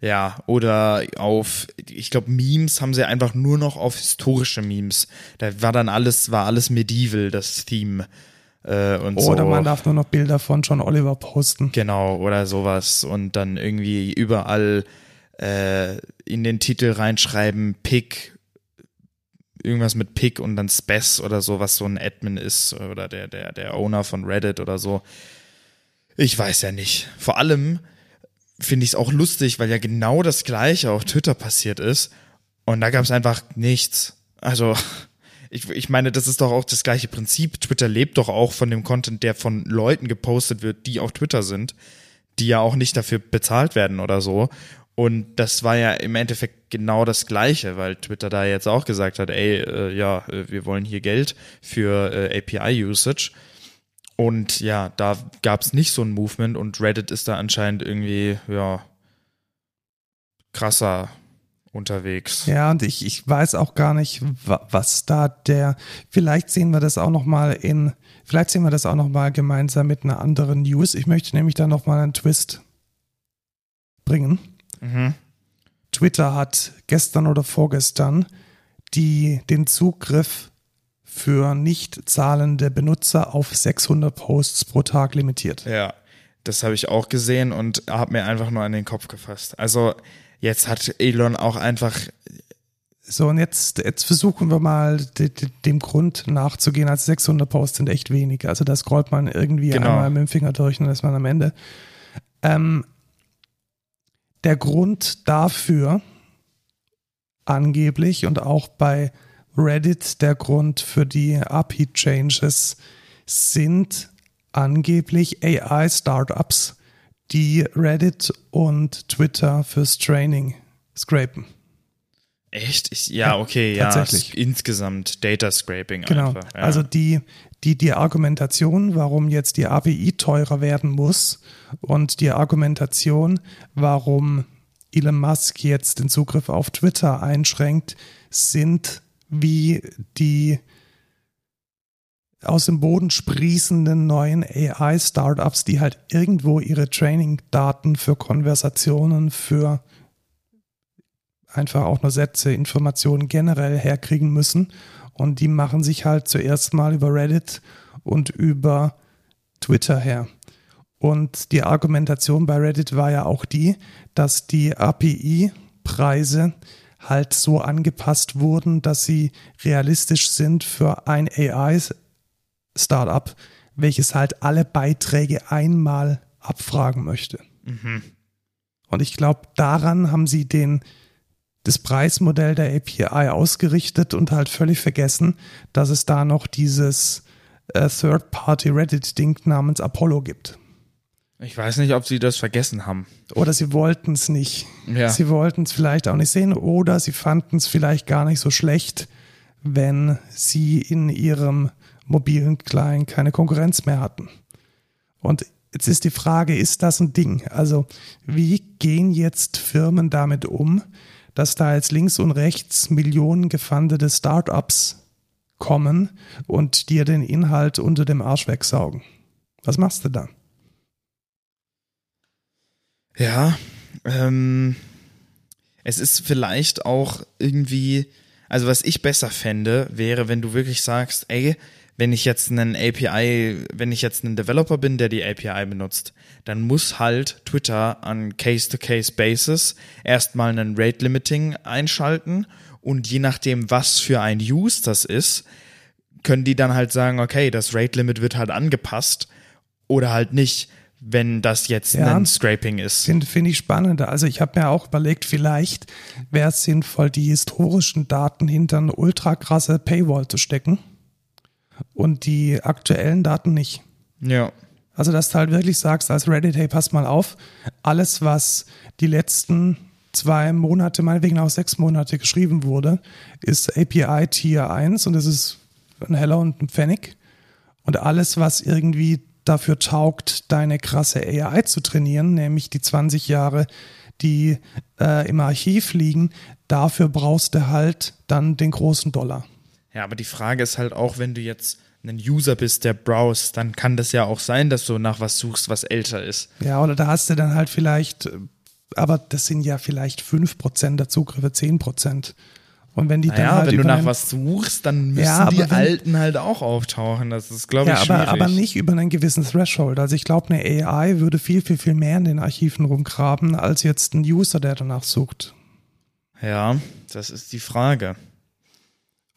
Ja, oder auf, ich glaube, Memes haben sie einfach nur noch auf historische Memes. Da war dann alles, war alles medieval, das Theme. Äh, und Oder so. man darf nur noch Bilder von John Oliver posten. Genau, oder sowas. Und dann irgendwie überall äh, in den Titel reinschreiben, Pick, irgendwas mit Pick und dann Spess oder so, was so ein Admin ist oder der, der, der Owner von Reddit oder so. Ich weiß ja nicht. Vor allem finde ich es auch lustig, weil ja genau das gleiche auf Twitter passiert ist. Und da gab es einfach nichts. Also, [laughs] ich, ich meine, das ist doch auch das gleiche Prinzip. Twitter lebt doch auch von dem Content, der von Leuten gepostet wird, die auf Twitter sind, die ja auch nicht dafür bezahlt werden oder so. Und das war ja im Endeffekt genau das Gleiche, weil Twitter da jetzt auch gesagt hat, ey, äh, ja, äh, wir wollen hier Geld für äh, API-Usage. Und ja, da gab es nicht so ein Movement und Reddit ist da anscheinend irgendwie, ja, krasser unterwegs. Ja, und ich, ich weiß auch gar nicht, was da der, vielleicht sehen wir das auch nochmal in, vielleicht sehen wir das auch nochmal gemeinsam mit einer anderen News. Ich möchte nämlich da nochmal einen Twist bringen. Mhm. Twitter hat gestern oder vorgestern die, den Zugriff für nicht zahlende Benutzer auf 600 Posts pro Tag limitiert. Ja, das habe ich auch gesehen und habe mir einfach nur an den Kopf gefasst. Also jetzt hat Elon auch einfach so, und jetzt, jetzt versuchen wir mal de, de, dem Grund nachzugehen. Also 600 Posts sind echt wenig. Also da scrollt man irgendwie genau. einmal mit dem Finger durch und dann ist man am Ende. Ähm, der Grund dafür angeblich und auch bei Reddit der Grund für die API-Changes sind angeblich AI-Startups, die Reddit und Twitter fürs Training scrapen. Echt? Ich, ja, okay, ja. Tatsächlich. Insgesamt Data Scraping genau. einfach. Ja. Also die, die, die Argumentation, warum jetzt die API teurer werden muss und die Argumentation, warum Elon Musk jetzt den Zugriff auf Twitter einschränkt, sind wie die aus dem Boden sprießenden neuen AI-Startups, die halt irgendwo ihre Training-Daten für Konversationen, für einfach auch nur Sätze, Informationen generell herkriegen müssen. Und die machen sich halt zuerst mal über Reddit und über Twitter her. Und die Argumentation bei Reddit war ja auch die, dass die API-Preise halt so angepasst wurden, dass sie realistisch sind für ein AI-Startup, welches halt alle Beiträge einmal abfragen möchte. Mhm. Und ich glaube, daran haben sie den, das Preismodell der API ausgerichtet und halt völlig vergessen, dass es da noch dieses äh, Third-Party-Reddit-Ding namens Apollo gibt. Ich weiß nicht, ob sie das vergessen haben. Oder sie wollten es nicht. Ja. Sie wollten es vielleicht auch nicht sehen oder sie fanden es vielleicht gar nicht so schlecht, wenn sie in ihrem mobilen Client keine Konkurrenz mehr hatten. Und jetzt ist die Frage, ist das ein Ding? Also wie gehen jetzt Firmen damit um, dass da jetzt links und rechts Millionen gefundete Startups kommen und dir den Inhalt unter dem Arsch wegsaugen? Was machst du da? Ja, ähm, es ist vielleicht auch irgendwie, also was ich besser fände, wäre, wenn du wirklich sagst, ey, wenn ich jetzt einen API, wenn ich jetzt ein Developer bin, der die API benutzt, dann muss halt Twitter an Case-to-Case-Basis erstmal einen Rate-Limiting einschalten und je nachdem, was für ein Use das ist, können die dann halt sagen, okay, das Rate-Limit wird halt angepasst oder halt nicht wenn das jetzt ja, ein Scraping ist. Finde find ich spannend. Also ich habe mir auch überlegt, vielleicht wäre es sinnvoll, die historischen Daten hinter eine ultra krasse Paywall zu stecken und die aktuellen Daten nicht. Ja. Also dass du halt wirklich sagst als Reddit, hey, pass mal auf, alles, was die letzten zwei Monate, meinetwegen auch sechs Monate geschrieben wurde, ist API Tier 1 und das ist ein Heller und ein Pfennig. Und alles, was irgendwie dafür taugt, deine krasse AI zu trainieren, nämlich die 20 Jahre, die äh, im Archiv liegen, dafür brauchst du halt dann den großen Dollar. Ja, aber die Frage ist halt auch, wenn du jetzt ein User bist, der browst, dann kann das ja auch sein, dass du nach was suchst, was älter ist. Ja, oder da hast du dann halt vielleicht, aber das sind ja vielleicht 5% der Zugriffe, 10%. Und wenn die naja, dann halt wenn du nach was suchst, dann müssen ja, die wenn, alten halt auch auftauchen. Das ist, glaube ich, ja, aber, aber nicht über einen gewissen Threshold. Also ich glaube, eine AI würde viel, viel, viel mehr in den Archiven rumgraben, als jetzt ein User, der danach sucht. Ja, das ist die Frage.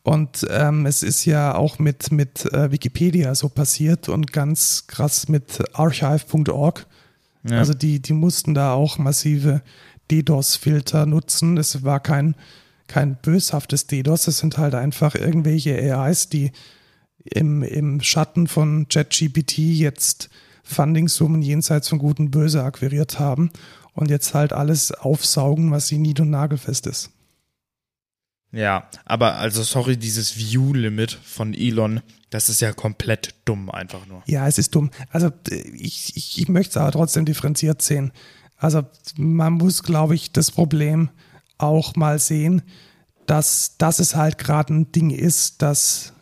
Und ähm, es ist ja auch mit, mit äh, Wikipedia so passiert und ganz krass mit archive.org. Ja. Also die, die mussten da auch massive DDoS-Filter nutzen. Es war kein kein böshaftes DDoS, es sind halt einfach irgendwelche AIs, die im, im Schatten von ChatGPT jetzt Fundingsummen jenseits von Gut und Böse akquiriert haben und jetzt halt alles aufsaugen, was sie nied- und nagelfest ist. Ja, aber also sorry, dieses View-Limit von Elon, das ist ja komplett dumm einfach nur. Ja, es ist dumm. Also ich, ich, ich möchte es aber trotzdem differenziert sehen. Also man muss, glaube ich, das Problem auch mal sehen, dass, dass es halt gerade ein Ding ist, dass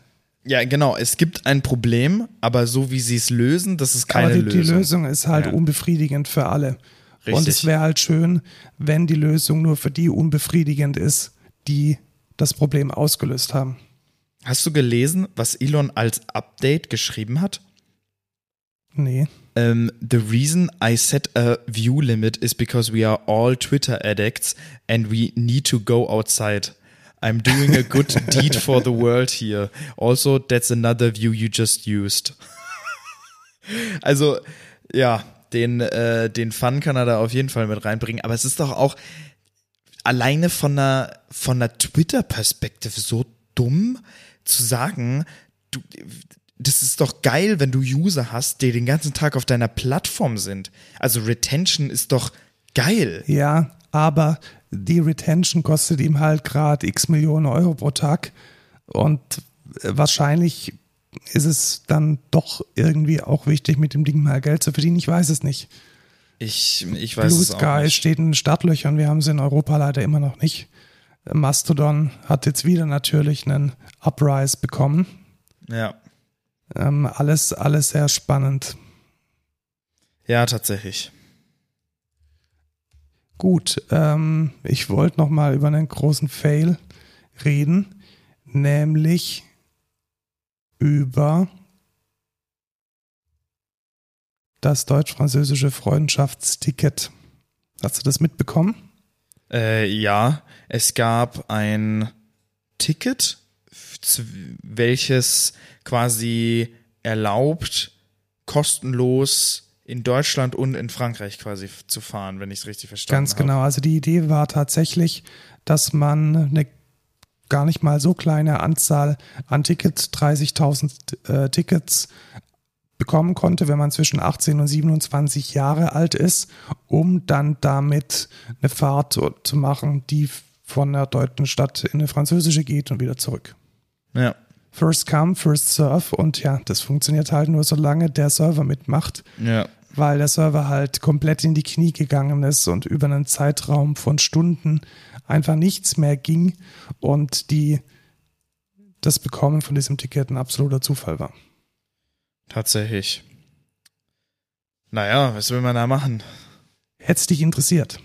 Ja, genau, es gibt ein Problem, aber so wie sie es lösen, das ist keine aber die, Lösung. die Lösung ist halt Ja. unbefriedigend für alle. Und Richtig. es wäre halt schön, wenn die Lösung nur für die unbefriedigend ist, die das Problem ausgelöst haben. Hast du gelesen, was Elon als Update geschrieben hat? Nee. Um, the reason I set a view limit is because we are all Twitter addicts and we need to go outside. I'm doing a good [laughs] deed for the world here. Also, that's another view you just used. [laughs] also, ja, den, äh, den Fun kann er da auf jeden Fall mit reinbringen. Aber es ist doch auch alleine von einer, von einer Twitter-Perspektive so dumm zu sagen, du, das ist doch geil, wenn du User hast, die den ganzen Tag auf deiner Plattform sind. Also Retention ist doch geil. Ja, aber die Retention kostet ihm halt gerade x Millionen Euro pro Tag. Und äh, wahrscheinlich ist es dann doch irgendwie auch wichtig, mit dem Ding mal Geld zu verdienen. Ich weiß es nicht. Ich, ich weiß Blue es auch Sky nicht. steht in Startlöchern. Wir haben sie in Europa leider immer noch nicht. Mastodon hat jetzt wieder natürlich einen Uprise bekommen. Ja. Ähm, alles, alles sehr spannend. Ja, tatsächlich. Gut, ähm, ich wollte noch mal über einen großen Fail reden, nämlich über das deutsch-französische Freundschaftsticket. Hast du das mitbekommen? Äh, ja, es gab ein Ticket, welches quasi erlaubt, kostenlos in Deutschland und in Frankreich quasi zu fahren, wenn ich es richtig verstanden Ganz habe. genau. Also die Idee war tatsächlich, dass man eine gar nicht mal so kleine Anzahl an Tickets, 30.000 äh, Tickets bekommen konnte, wenn man zwischen 18 und 27 Jahre alt ist, um dann damit eine Fahrt zu machen, die von der deutschen Stadt in eine französische geht und wieder zurück. Ja, First come, first serve und ja, das funktioniert halt nur solange der Server mitmacht ja, weil der Server halt komplett in die Knie gegangen ist und über einen Zeitraum von Stunden einfach nichts mehr ging und die das Bekommen von diesem Ticket ein absoluter Zufall war. tatsächlich. Naja, was will man da machen? Hätte es dich interessiert?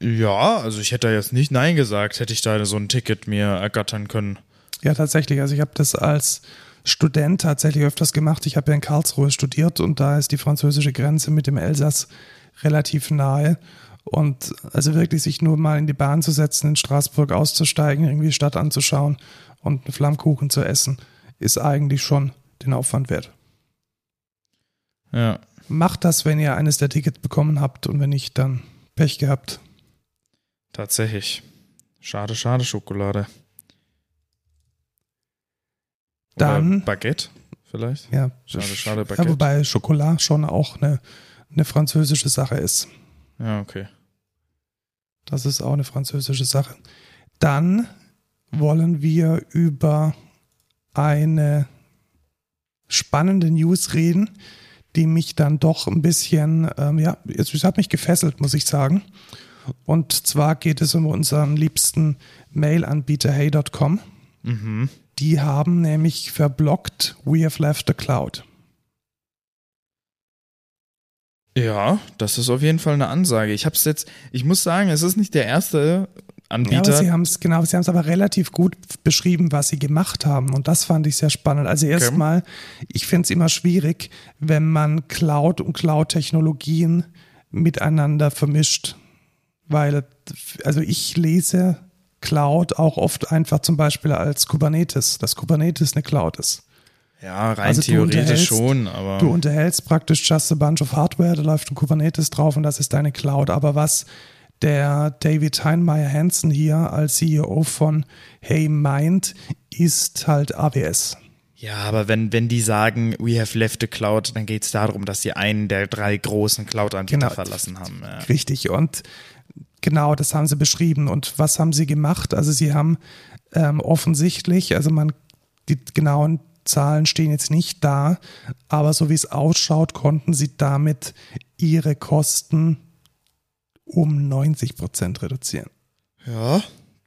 Ja, also ich hätte da jetzt nicht Nein gesagt, hätte ich da so ein Ticket mir ergattern können. Ja, tatsächlich. Also ich habe das als Student tatsächlich öfters gemacht. Ich habe ja in Karlsruhe studiert und da ist die französische Grenze mit dem Elsass relativ nahe. Und also wirklich sich nur mal in die Bahn zu setzen, in Straßburg auszusteigen, irgendwie die Stadt anzuschauen und einen Flammkuchen zu essen, ist eigentlich schon den Aufwand wert. Ja, Macht das, wenn ihr eines der Tickets bekommen habt und wenn nicht, dann Pech gehabt. tatsächlich. Schade, schade Schokolade. Dann- Oder Baguette vielleicht? Ja, Schade, schade, ja, Baguette. wobei Schokolade schon auch eine, eine französische Sache ist. Ja, okay. Das ist auch eine französische Sache. Dann wollen wir über eine spannende News reden, die mich dann doch ein bisschen, ähm, ja, es hat mich gefesselt, muss ich sagen. Und zwar geht es um unseren liebsten Mail-Anbieter hey.com. Mhm. Die haben nämlich verblockt We have left the cloud. Ja, das ist auf jeden Fall eine Ansage. Ich habe es jetzt, ich muss sagen, es ist nicht der erste Ja, aber Anbieter. sie haben es genau, sie haben es aber relativ gut beschrieben, was sie gemacht haben und das fand ich sehr spannend. Also erstmal, ich finde es immer schwierig, wenn man Cloud und Cloud-Technologien miteinander vermischt, weil also ich lese Cloud auch oft einfach zum Beispiel als Kubernetes, dass Kubernetes eine Cloud ist. ja, rein Also theoretisch schon, aber Du unterhältst praktisch just a bunch of Hardware, da läuft ein Kubernetes drauf und das ist deine Cloud. Aber was der David Heinmeier Hansen hier als CEO von Hey meint, ist halt AWS. ja, aber wenn wenn die sagen, we have left the cloud, dann geht es darum, dass sie einen der drei großen Cloud-Anbieter Genau. verlassen haben. Ja. Richtig. Und Genau, das haben sie beschrieben. Und was haben sie gemacht? Also sie haben ähm, offensichtlich, also man, die genauen Zahlen stehen jetzt nicht da, aber so wie es ausschaut, konnten sie damit ihre Kosten um 90 Prozent reduzieren. Ja,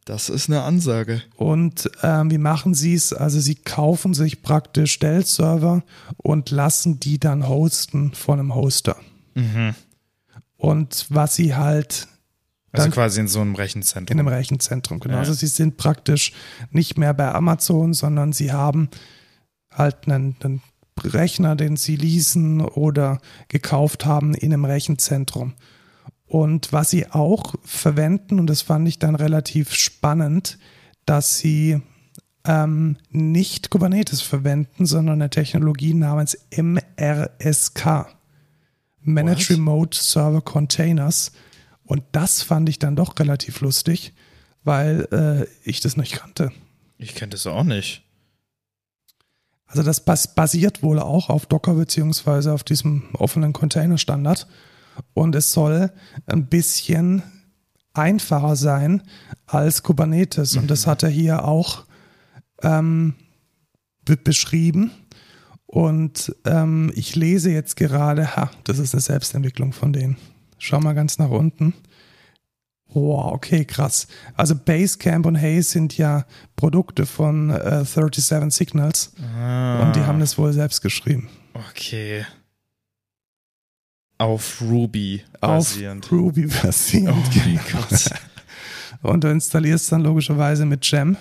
das ist eine Ansage. Und ähm, wie machen sie es? Also sie kaufen sich praktisch Dell-Server und lassen die dann hosten von einem Hoster. Mhm. Und was sie halt Also Dann- quasi in so einem Rechenzentrum. in einem Rechenzentrum, genau. Ja. Also sie sind praktisch nicht mehr bei Amazon, sondern sie haben halt einen, einen Rechner, den sie leasen oder gekauft haben in einem Rechenzentrum. Und was sie auch verwenden, und das fand ich dann relativ spannend, dass sie ähm, nicht Kubernetes verwenden, sondern eine Technologie namens MRSK. Managed? Remote Server Containers. Und das fand ich dann doch relativ lustig, weil äh, ich das nicht kannte. Ich kenne das auch nicht. Also das bas basiert wohl auch auf Docker beziehungsweise auf diesem offenen Container-Standard. Und es soll ein bisschen einfacher sein als Kubernetes. Und das hat er hier auch ähm, be beschrieben. Und ähm, ich lese jetzt gerade, ha, das ist eine Selbstentwicklung von denen. Schau mal ganz nach unten. Wow, okay, krass. Also Basecamp und Haze sind ja Produkte von äh, 37 Signals. Ah, Und die haben das wohl selbst geschrieben. Okay. Auf Ruby Auf basierend. Ruby basierend. Oh mein Gott. [laughs] Und du installierst dann logischerweise mit Gem.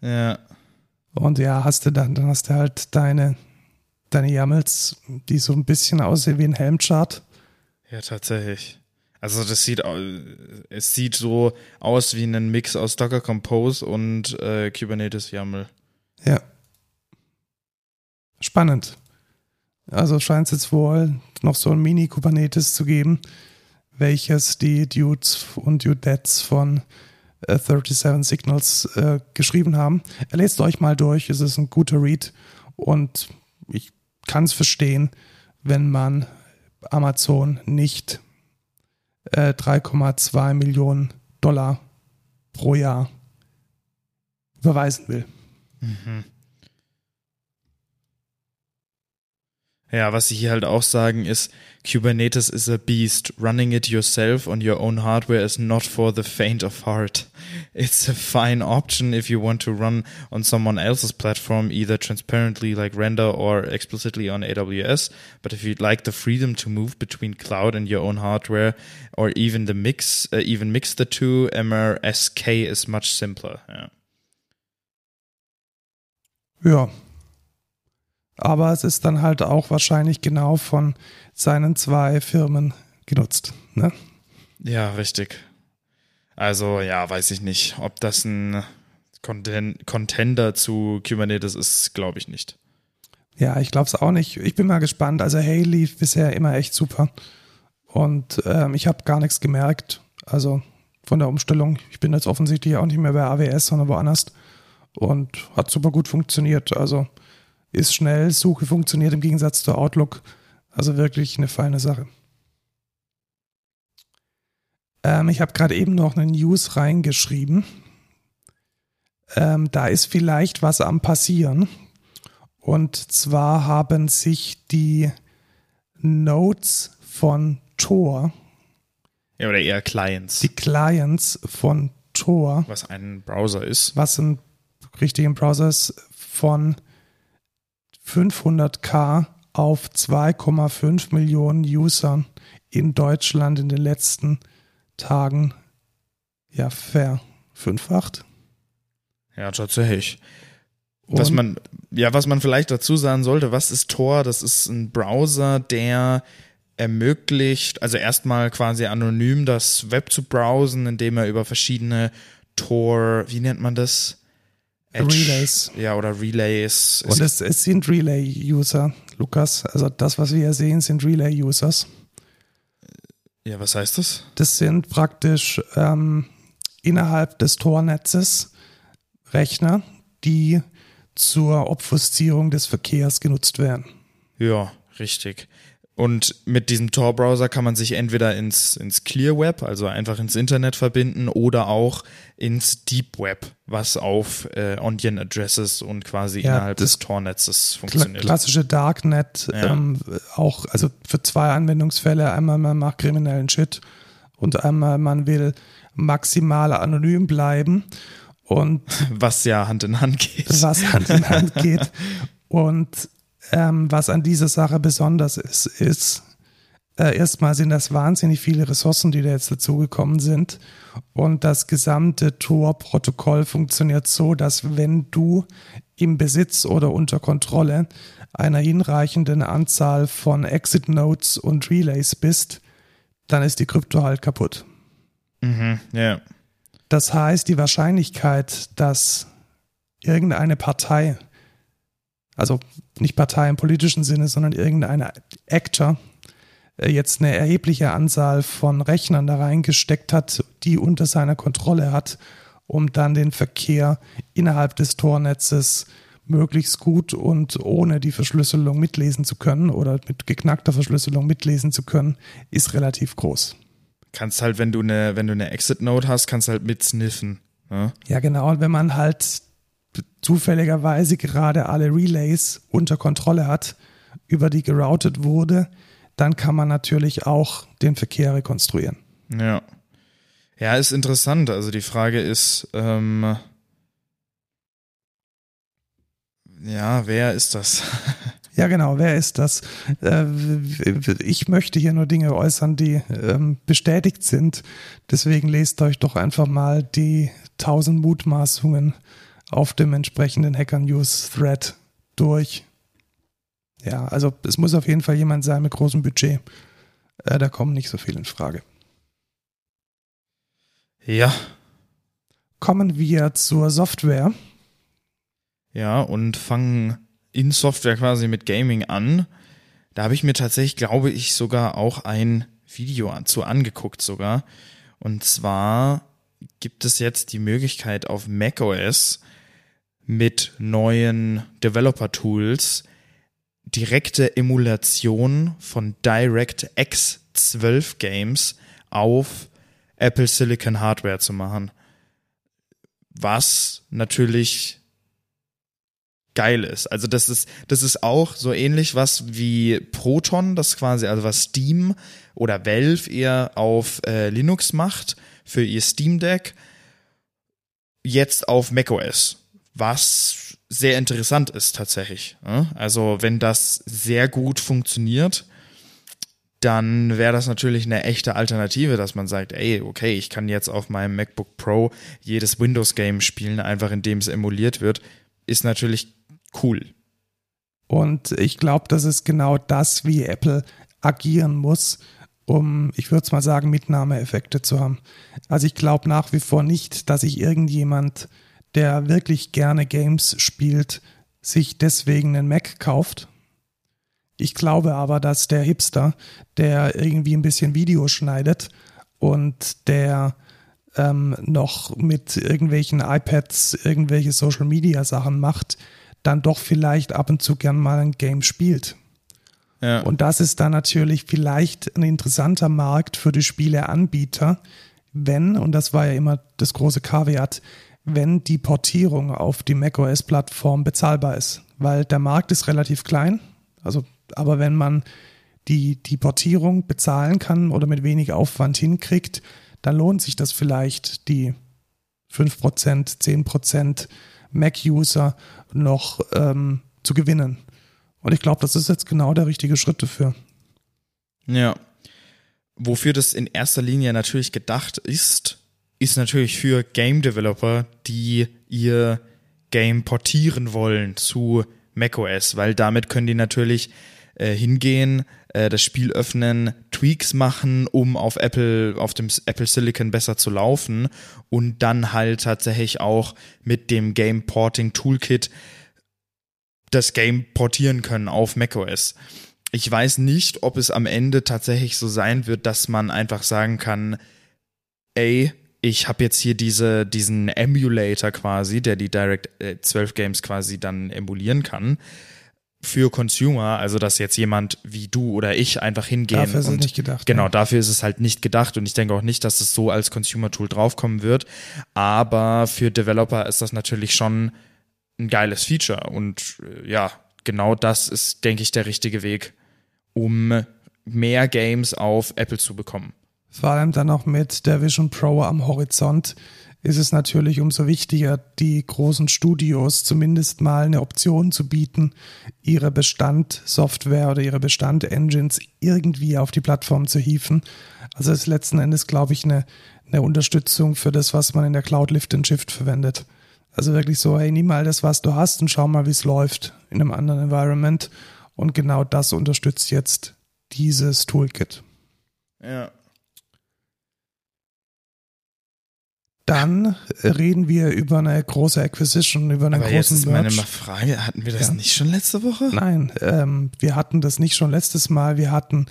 Ja. Und ja, hast du dann, dann hast du halt deine, deine YAMLs, die so ein bisschen aussehen wie ein Helmchart. Ja, tatsächlich. Also das sieht es sieht so aus wie ein Mix aus Docker Compose und äh, Kubernetes YAML. Ja. Spannend. Also scheint es jetzt wohl noch so ein Mini-Kubernetes zu geben, welches die Dudes und Dudettes von äh, 37 Signals äh, geschrieben haben. Lest euch mal durch, es ist ein guter Read und ich kann es verstehen, wenn man Amazon nicht äh, 3,2 Millionen Dollar pro Jahr überweisen will. Ja, was sie hier halt auch sagen ist, Kubernetes is a beast. Running it yourself on your own hardware is not for the faint of heart. It's a fine option if you want to run on someone else's platform, either transparently like Render or explicitly on AWS. But if you'd like the freedom to move between cloud and your own hardware, or even the mix, uh, even mix the two, MRSK is much simpler. Ja. Ja. Aber es ist dann halt auch wahrscheinlich genau von seinen zwei Firmen genutzt. Ne? Ja, richtig. Also, ja, weiß ich nicht. Ob das ein Conten Contender zu Kubernetes ist, glaube ich nicht. Ja, ich glaube es auch nicht. Ich bin mal gespannt. Also Hey lief bisher immer echt super. Und ähm, ich habe gar nichts gemerkt. Also von der Umstellung. Ich bin jetzt offensichtlich auch nicht mehr bei AWS, sondern woanders. Und hat super gut funktioniert. Also ist schnell, Suche funktioniert im Gegensatz zu Outlook. Also wirklich eine feine Sache. Ähm, ich habe gerade eben noch eine News reingeschrieben. Ähm, da ist vielleicht was am passieren. Und zwar haben sich die Nodes von Tor, Ja, oder eher Clients, die Clients von Tor, was ein Browser ist. was ein richtigen Browser ist, von 500k auf 2,5 Millionen Usern in Deutschland in den letzten Tagen ja verfünffacht. Ja, tatsächlich. Was Und- man, ja, was man vielleicht dazu sagen sollte, was ist Tor? Das ist ein Browser, der ermöglicht, also erstmal quasi anonym das Web zu browsen, indem er über verschiedene Tor, wie nennt man das? Relays. Ja, oder Relays. Und es, es sind Relay-User, Lukas. Also das, was wir hier sehen, sind Relay-Users. ja, was heißt das? Das sind praktisch ähm, innerhalb des Tornetzes Rechner, die zur Obfuszierung des Verkehrs genutzt werden. Ja, richtig. Und mit diesem Tor-Browser kann man sich entweder ins, ins Clear Web, also einfach ins Internet verbinden, oder auch ins Deep Web, was auf äh, Onion Addresses und quasi Ja, innerhalb des Tor-Netzes funktioniert. klassische Darknet, Ja. ähm, auch, also für zwei Anwendungsfälle. Einmal man macht kriminellen Shit und einmal man will maximal anonym bleiben und [laughs] Was ja Hand in Hand geht. was Hand in Hand [laughs] geht. Und ähm, was an dieser Sache besonders ist, ist, äh, erstmal sind das wahnsinnig viele Ressourcen, die da jetzt dazugekommen sind. Und das gesamte Tor-Protokoll funktioniert so, dass wenn du im Besitz oder unter Kontrolle einer hinreichenden Anzahl von Exit-Nodes und Relays bist, dann ist die Krypto halt kaputt. Mhm, ja. Das heißt, die Wahrscheinlichkeit, dass irgendeine Partei, also nicht Partei im politischen Sinne, sondern irgendeine Actor, äh, jetzt eine erhebliche Anzahl von Rechnern da reingesteckt hat, die unter seiner Kontrolle hat, um dann den Verkehr innerhalb des Tornetzes möglichst gut und ohne die Verschlüsselung mitlesen zu können oder mit geknackter Verschlüsselung mitlesen zu können, ist relativ groß. Kannst halt, wenn du eine, wenn du eine Exit-Node hast, kannst halt mitsniffen. Ne? Ja, genau. Und wenn man halt zufälligerweise gerade alle Relays unter Kontrolle hat, über die geroutet wurde, dann kann man natürlich auch den Verkehr rekonstruieren. Ja. Ja, ist interessant. Also die Frage ist, ähm, ja, wer ist das? [laughs] Ja, genau. Wer ist das? Äh, Ich möchte hier nur Dinge äußern, die ähm, bestätigt sind. Deswegen lest euch doch einfach mal die 1000 Mutmaßungen auf dem entsprechenden Hacker News Thread durch. Ja, also es muss auf jeden Fall jemand sein mit großem Budget. Äh, Da kommen nicht so viele in Frage. Ja. Kommen wir zur Software. Ja, und fangen in Software quasi mit Gaming an. Da habe ich mir tatsächlich, glaube ich, sogar auch ein Video zu angeguckt sogar. Und zwar gibt es jetzt die Möglichkeit auf macOS mit neuen Developer-Tools direkte Emulation von DirectX 12 Games auf Apple Silicon Hardware zu machen. Was natürlich geil ist. Also das ist, das ist auch so ähnlich was wie Proton, das quasi, also was Steam oder Valve eher auf äh, Linux macht für ihr Steam Deck, jetzt auf macOS, was sehr interessant ist tatsächlich. ne? Also wenn das sehr gut funktioniert, dann wäre das natürlich eine echte Alternative, dass man sagt, ey, okay, ich kann jetzt auf meinem MacBook Pro jedes Windows-Game spielen, einfach indem es emuliert wird. Ist natürlich cool. Und ich glaube, das ist genau das, wie Apple agieren muss, um, ich würde es mal sagen, Mitnahmeeffekte zu haben. Also ich glaube nach wie vor nicht, dass sich irgendjemand, der wirklich gerne Games spielt, sich deswegen einen Mac kauft. Ich glaube aber, dass der Hipster, der irgendwie ein bisschen Video schneidet und der ähm, noch mit irgendwelchen iPads irgendwelche Social Media Sachen macht, dann doch vielleicht ab und zu gern mal ein Game spielt. Ja. Und das ist dann natürlich vielleicht ein interessanter Markt für die Spieleanbieter, wenn, und das war ja immer das große Kaviat, wenn die Portierung auf die macOS-Plattform bezahlbar ist. Weil der Markt ist relativ klein, also, aber wenn man die, die Portierung bezahlen kann oder mit wenig Aufwand hinkriegt, dann lohnt sich das vielleicht, die 5%, 10% Mac-User noch ähm, zu gewinnen. Und ich glaube, das ist jetzt genau der richtige Schritt dafür. Ja. Wofür das in erster Linie natürlich gedacht ist, ist natürlich für Game Developer, die ihr Game portieren wollen zu macOS, weil damit können die natürlich äh, hingehen, äh, das Spiel öffnen, Tweaks machen, um auf Apple, auf dem Apple Silicon besser zu laufen und dann halt tatsächlich auch mit dem Game Porting Toolkit das Game portieren können auf macOS. Ich weiß nicht, ob es am Ende tatsächlich so sein wird, dass man einfach sagen kann, ey, ich habe jetzt hier diese, diesen Emulator quasi, der die Direct äh, 12 Games quasi dann emulieren kann. für Consumer, also dass jetzt jemand wie du oder ich einfach hingehen Dafür ist es und nicht gedacht, genau ja. dafür ist es halt nicht gedacht und ich denke auch nicht, dass es so als Consumer Tool draufkommen wird, aber für Developer ist das natürlich schon ein geiles Feature und äh, ja genau das ist denke ich der richtige Weg, um mehr Games auf Apple zu bekommen. Vor allem dann auch mit der Vision Pro am Horizont ist es natürlich umso wichtiger, die großen Studios zumindest mal eine Option zu bieten, ihre Bestand-Software oder ihre Bestand-Engines irgendwie auf die Plattform zu hieven. Also ist letzten Endes, glaube ich, eine, eine Unterstützung für das, was man in der Cloud Lift and Shift verwendet. Also wirklich so, hey, nimm mal das, was du hast und schau mal, wie es läuft in einem anderen Environment. Und genau das unterstützt jetzt dieses Toolkit. Ja. Dann reden wir über eine große Acquisition, über einen Aber jetzt großen ist meine Merch. Frage, hatten wir das Ja. nicht schon letzte Woche? Nein, ähm, wir hatten das nicht schon letztes Mal. Wir hatten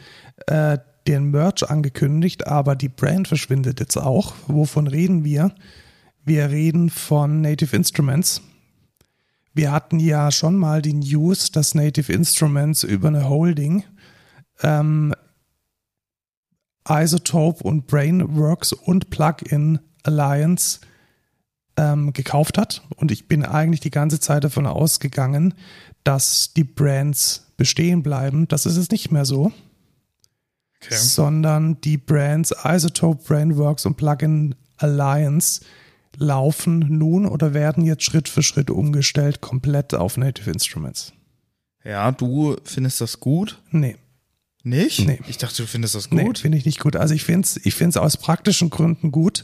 äh, den Merch angekündigt, aber die Brand verschwindet jetzt auch. Wovon reden wir? Wir reden von Native Instruments. Wir hatten ja schon mal die News, dass Native Instruments über eine Holding ähm, Isotope und Brainworks und Plugin Alliance ähm, gekauft hat. Und ich bin eigentlich die ganze Zeit davon ausgegangen, dass die Brands bestehen bleiben. Das ist es nicht mehr so, Okay. sondern die Brands Isotope, Brainworks und Plugin Alliance laufen nun oder werden jetzt Schritt für Schritt umgestellt komplett auf Native Instruments. Ja, du findest das gut? Nee. Nicht? Nee. Ich dachte, du findest das Nee, gut. finde ich nicht gut. Also ich finde es ich find's aus praktischen Gründen gut,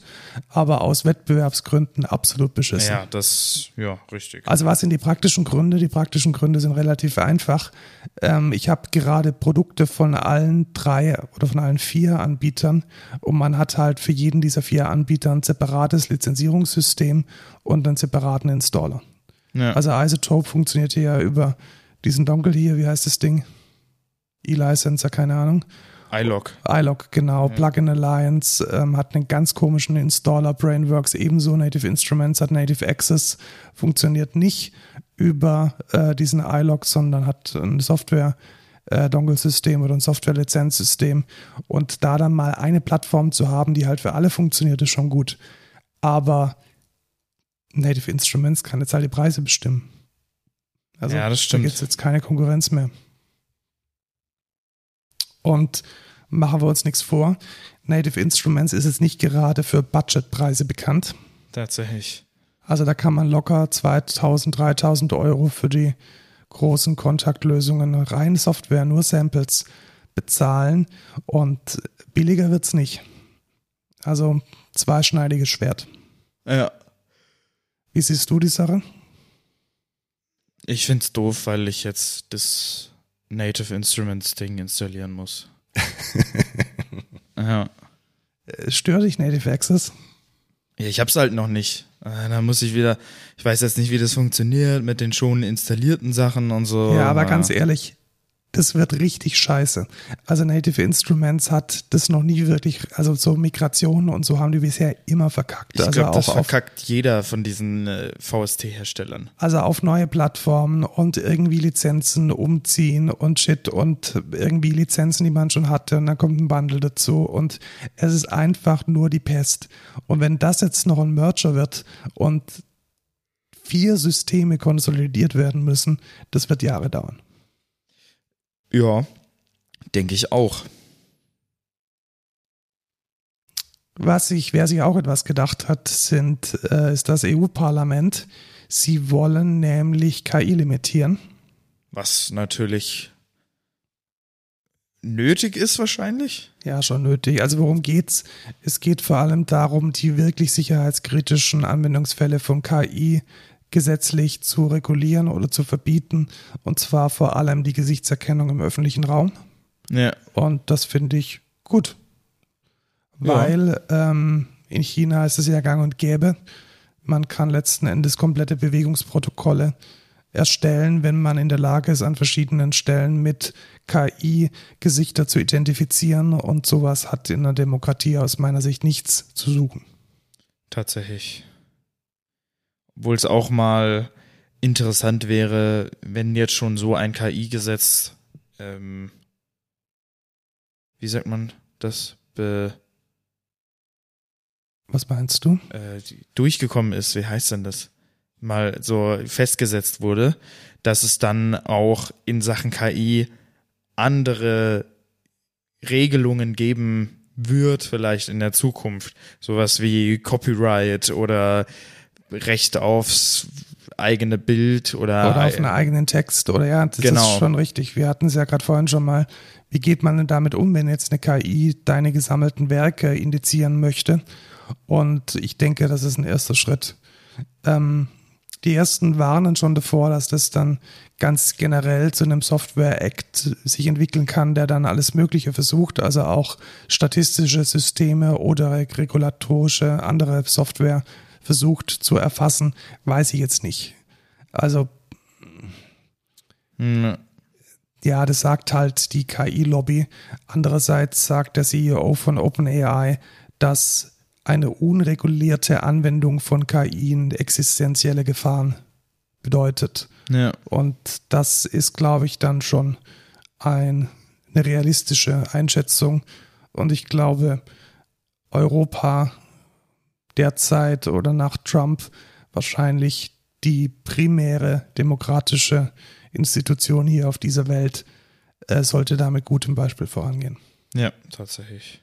aber aus Wettbewerbsgründen absolut beschissen. ja, das, ja, richtig. Also was sind die praktischen Gründe? Die praktischen Gründe sind relativ einfach. Ähm, ich habe gerade Produkte von allen drei oder von allen vier Anbietern und man hat halt für jeden dieser vier Anbieter ein separates Lizenzierungssystem und einen separaten Installer. ja. Also Isotope funktioniert hier ja über diesen Dongle hier, wie heißt das Ding? E-Licenser, keine Ahnung. iLog. iLog, genau. Plugin Alliance ähm, hat einen ganz komischen Installer. Brainworks ebenso. Native Instruments hat Native Access. Funktioniert nicht über äh, diesen iLog, sondern hat ein Software. äh, Dongle-System oder ein Software-Lizenzsystem und da dann mal eine Plattform zu haben, die halt für alle funktioniert, ist schon gut. Aber Native Instruments kann jetzt halt die Preise bestimmen. Also Ja, das da stimmt. gibt es jetzt keine Konkurrenz mehr. Und machen wir uns nichts vor. Native Instruments ist jetzt nicht gerade für Budgetpreise bekannt. Tatsächlich. Also da kann man locker 2000, 3000 Euro für die großen Kontaktlösungen, rein Software, nur Samples bezahlen und billiger wird's nicht. Also zweischneidiges Schwert. Ja. Wie siehst du die Sache? Ich find's doof, weil ich jetzt das Native Instruments Ding installieren muss. [laughs] ja. Äh, Stört dich Native Access? Ja, ich hab's halt noch nicht. Äh, Da muss ich wieder, ich weiß jetzt nicht, wie das funktioniert mit den schon installierten Sachen und so. Ja, aber Ja. ganz ehrlich, das wird richtig scheiße. Also Native Instruments hat das noch nie wirklich, also so Migrationen und so haben die bisher immer verkackt. Ich also glaube, das verkackt jeder von diesen äh, VST-Herstellern. also auf neue Plattformen und irgendwie Lizenzen umziehen und shit und irgendwie Lizenzen, die man schon hatte und dann kommt ein Bundle dazu und es ist einfach nur die Pest. Und wenn das jetzt noch ein Merger wird und vier Systeme konsolidiert werden müssen, das wird Jahre dauern. Ja, denke ich auch. Was sich, wer sich auch etwas gedacht hat, sind, äh, ist das EU-Parlament. Sie wollen nämlich KI limitieren. Was natürlich nötig ist wahrscheinlich. Ja, schon nötig. Also worum geht's? Es geht vor allem darum, die wirklich sicherheitskritischen Anwendungsfälle von KI gesetzlich zu regulieren oder zu verbieten. Und zwar vor allem die Gesichtserkennung im öffentlichen Raum. Ja. Und das finde ich gut. Ja. Weil ähm, in China ist es ja gang und gäbe. Man kann letzten Endes komplette Bewegungsprotokolle erstellen, wenn man in der Lage ist, an verschiedenen Stellen mit KI Gesichter zu identifizieren. Und sowas hat in der Demokratie aus meiner Sicht nichts zu suchen. Tatsächlich. Obwohl es auch mal interessant wäre, wenn jetzt schon so ein KI-Gesetz, ähm, wie sagt man das, be, Was meinst du? äh, durchgekommen ist, wie heißt denn das? Mal so festgesetzt wurde, dass es dann auch in Sachen KI andere Regelungen geben wird, vielleicht in der Zukunft. Sowas wie Copyright oder Recht aufs eigene Bild oder, Oder auf einen eigenen Text. Oder ja, das Genau. ist schon richtig. Wir hatten es ja gerade vorhin schon mal. Wie geht man denn damit um, wenn jetzt eine KI deine gesammelten Werke indizieren möchte? Und ich denke, das ist ein erster Schritt. Ähm, die ersten warnen schon davor, dass das dann ganz generell zu einem Software-Act sich entwickeln kann, der dann alles Mögliche versucht, also auch statistische Systeme oder regulatorische andere Software versucht zu erfassen, weiß ich jetzt nicht. Also Hm, ja, das sagt halt die KI-Lobby. Andererseits sagt der CEO von OpenAI, dass eine unregulierte Anwendung von KI existenzielle Gefahren bedeutet. ja. Und das ist, glaube ich, dann schon ein, eine realistische Einschätzung. Und ich glaube, Europa derzeit oder nach Trump wahrscheinlich die primäre demokratische Institution hier auf dieser Welt äh, sollte da mit gutem Beispiel vorangehen. Ja, tatsächlich.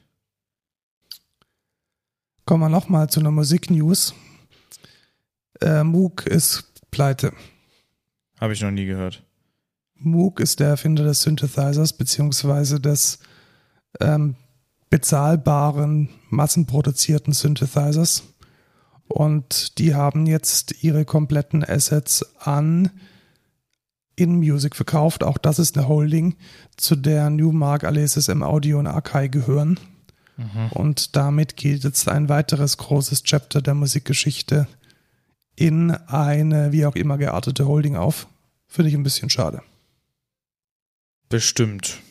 Kommen wir nochmal zu einer Musik-News. Äh, Moog ist pleite. Habe ich noch nie gehört. Moog ist der Erfinder des Synthesizers beziehungsweise des ähm, bezahlbaren, massenproduzierten Synthesizers. Und die haben jetzt ihre kompletten Assets an InMusic verkauft. Auch das ist eine Holding, zu der Newmark, Alesis, M Audio und Akai gehören. Und damit geht jetzt ein weiteres großes Chapter der Musikgeschichte in eine wie auch immer geartete Holding auf. Finde ich ein bisschen schade. Bestimmt.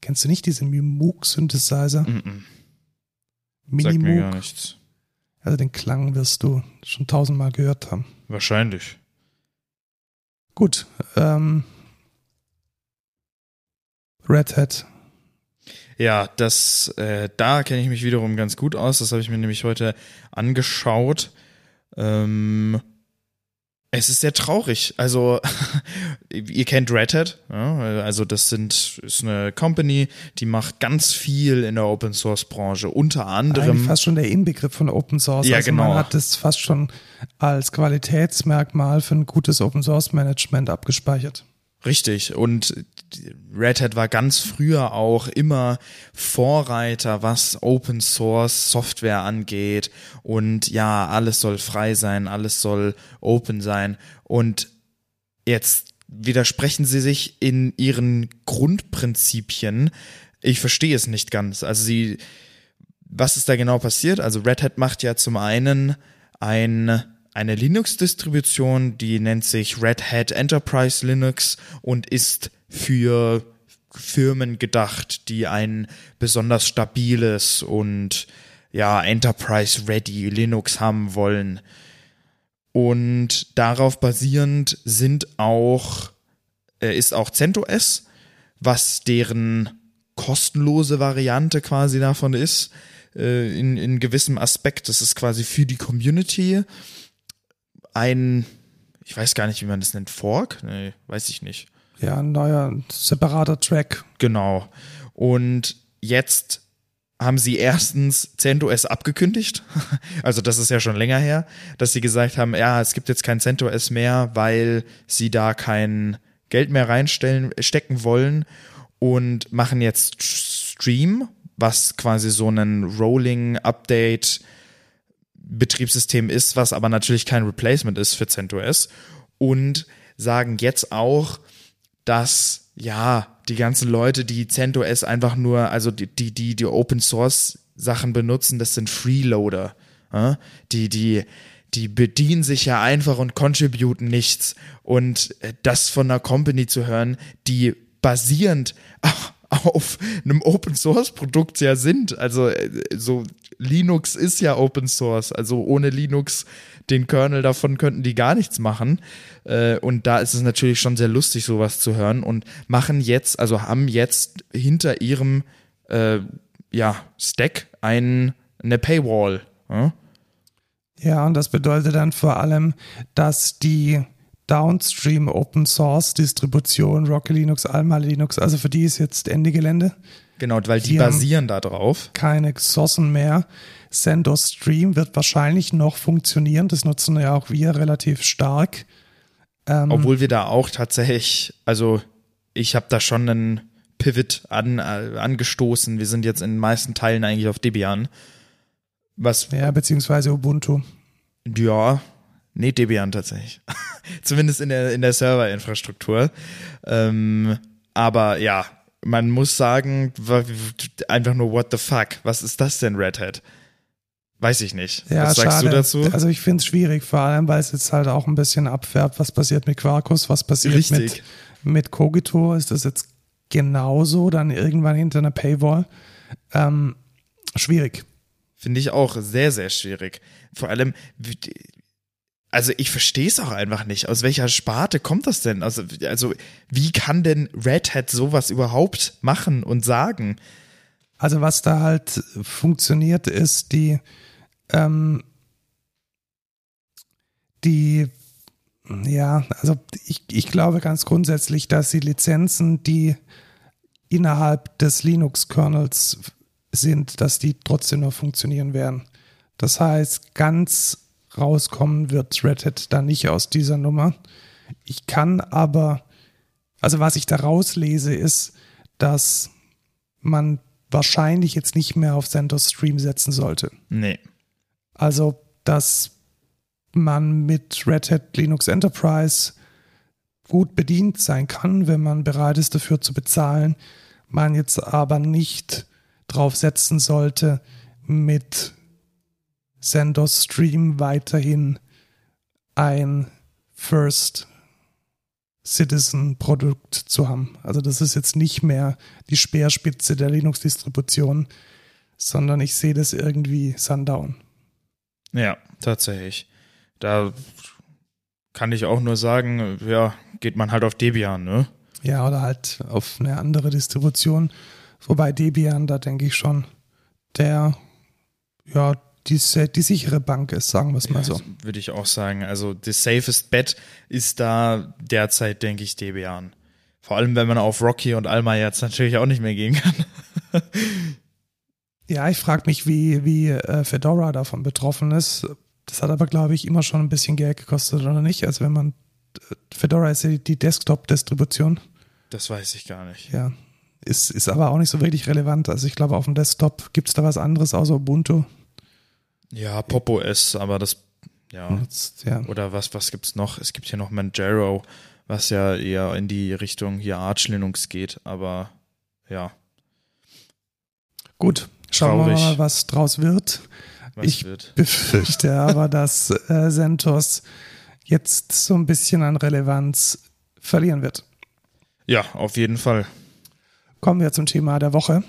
Kennst du nicht diesen Moog-Synthesizer? Mm -mm. Sagt mir gar Mini-Moog? nichts. Also den Klang wirst du schon tausendmal gehört haben. Wahrscheinlich. Gut. Ähm, Red Hat. Ja, das, äh, da kenne ich mich wiederum ganz gut aus. Das habe ich mir nämlich heute angeschaut. Ähm, es ist sehr traurig. Also, [laughs] ihr kennt Red Hat, ja? also das sind, ist eine Company, die macht ganz viel in der Open Source Branche, unter Eigentlich anderem. fast schon der Inbegriff von Open Source. Ja, also genau. Man hat es fast schon als Qualitätsmerkmal für ein gutes Open Source Management abgespeichert. Richtig. Und Red Hat war ganz früher auch immer Vorreiter, was Open Source Software angeht. Und ja, alles soll frei sein, alles soll open sein. Und jetzt widersprechen sie sich in ihren Grundprinzipien. Ich verstehe es nicht ganz. Also sie, was ist da genau passiert? Also Red Hat macht ja zum einen ein, eine Linux-Distribution, die nennt sich Red Hat Enterprise Linux und ist für Firmen gedacht, die ein besonders stabiles und ja, Enterprise-ready Linux haben wollen. Und darauf basierend sind auch, äh, ist auch CentOS, was deren kostenlose Variante quasi davon ist, äh, in, in gewissem Aspekt. Das ist quasi für die Community ein, ich weiß gar nicht, wie man das nennt, Fork? Nee, weiß ich nicht. Ja, ein neuer separater Track. Genau. Und jetzt haben sie erstens CentOS abgekündigt. [laughs] Also das ist ja schon länger her, dass sie gesagt haben, ja, es gibt jetzt kein CentOS mehr, weil sie da kein Geld mehr reinstellen, stecken wollen und machen jetzt Stream, was quasi so ein Rolling Update Betriebssystem ist, was aber natürlich kein Replacement ist für CentOS und sagen jetzt auch, dass ja die ganzen Leute, die CentOS einfach nur, also die die die, Open Source Sachen benutzen, das sind Freeloader, ja? die die die bedienen sich ja einfach und contributen nichts und äh, das von einer Company zu hören, die basierend auf einem Open Source Produkt ja sind. Also äh, so Linux ist ja Open Source. Also ohne Linux den Kernel davon könnten die gar nichts machen. Äh, und da ist es natürlich schon sehr lustig, sowas zu hören und machen jetzt, also haben jetzt hinter ihrem äh, ja, Stack ein, eine Paywall. Ja? ja, und das bedeutet dann vor allem, dass die Downstream Open Source Distribution, Rocky Linux, Alma Linux, also für die ist jetzt Ende Gelände. Genau, weil die, die basieren da drauf. Keine Sourcen mehr. CentOS Stream wird wahrscheinlich noch funktionieren. Das nutzen ja auch wir relativ stark. Ähm, Obwohl wir da auch tatsächlich, also ich habe da schon einen Pivot an, äh, angestoßen. Wir sind jetzt in den meisten Teilen eigentlich auf Debian. Was, ja, beziehungsweise Ubuntu. Ja, nee, Debian tatsächlich. [laughs] Zumindest in der, in der Serverinfrastruktur. Ähm, aber ja, man muss sagen, einfach nur what the fuck, was ist das denn Red Hat? Weiß ich nicht. Ja, was sagst schade. du dazu? Also ich finde es schwierig, vor allem, weil es jetzt halt auch ein bisschen abfärbt, was passiert mit Quarkus, was passiert Richtig. mit, mit Cogito, ist das jetzt genauso dann irgendwann hinter einer Paywall? Ähm, schwierig. Finde ich auch sehr, sehr schwierig. Vor allem, also ich verstehe es auch einfach nicht. Aus welcher Sparte kommt das denn? Also, also wie kann denn Red Hat sowas überhaupt machen und sagen? Also was da halt funktioniert, ist die ähm, die ja, also ich, ich glaube ganz grundsätzlich, dass die Lizenzen, die innerhalb des Linux-Kernels sind, dass die trotzdem noch funktionieren werden. Das heißt, ganz rauskommen wird Red Hat da nicht aus dieser Nummer. Ich kann aber, also was ich da rauslese, ist, dass man wahrscheinlich jetzt nicht mehr auf CentOS Stream setzen sollte. Nee. Also, dass man mit Red Hat Linux Enterprise gut bedient sein kann, wenn man bereit ist, dafür zu bezahlen. Man jetzt aber nicht drauf setzen sollte, mit CentOS Stream weiterhin ein First Citizen Produkt zu haben. Also das ist jetzt nicht mehr die Speerspitze der Linux-Distribution, sondern ich sehe das irgendwie Sundown. Ja, tatsächlich. Da kann ich auch nur sagen, ja, geht man halt auf Debian, ne? Ja, oder halt auf eine andere Distribution. Wobei Debian, da denke ich schon, der, ja, die, die sichere Bank ist, sagen wir es mal ja, so. Würde ich auch sagen. Also das safest bet ist da derzeit, denke ich, Debian. Vor allem, wenn man auf Rocky und Alma jetzt natürlich auch nicht mehr gehen kann. [laughs] ja, ich frage mich, wie, wie äh, Fedora davon betroffen ist. Das hat aber, glaube ich, immer schon ein bisschen Geld gekostet, oder nicht? Also wenn man äh, Fedora ist ja die Desktop-Distribution. Das weiß ich gar nicht. Ja. Ist, ist aber auch nicht so wirklich relevant. Also ich glaube, auf dem Desktop gibt es da was anderes außer Ubuntu. Ja, Pop OS, aber das, ja. Jetzt, ja. Oder was, was gibt's noch? Es gibt hier noch Manjaro, was ja eher in die Richtung hier Arch Linux geht, aber ja. Gut, schauen Traurig. wir mal, was draus wird. Was ich wird. [laughs] befürchte aber, dass äh, CentOS jetzt so ein bisschen an Relevanz verlieren wird. Ja, auf jeden Fall. Kommen wir zum Thema der Woche.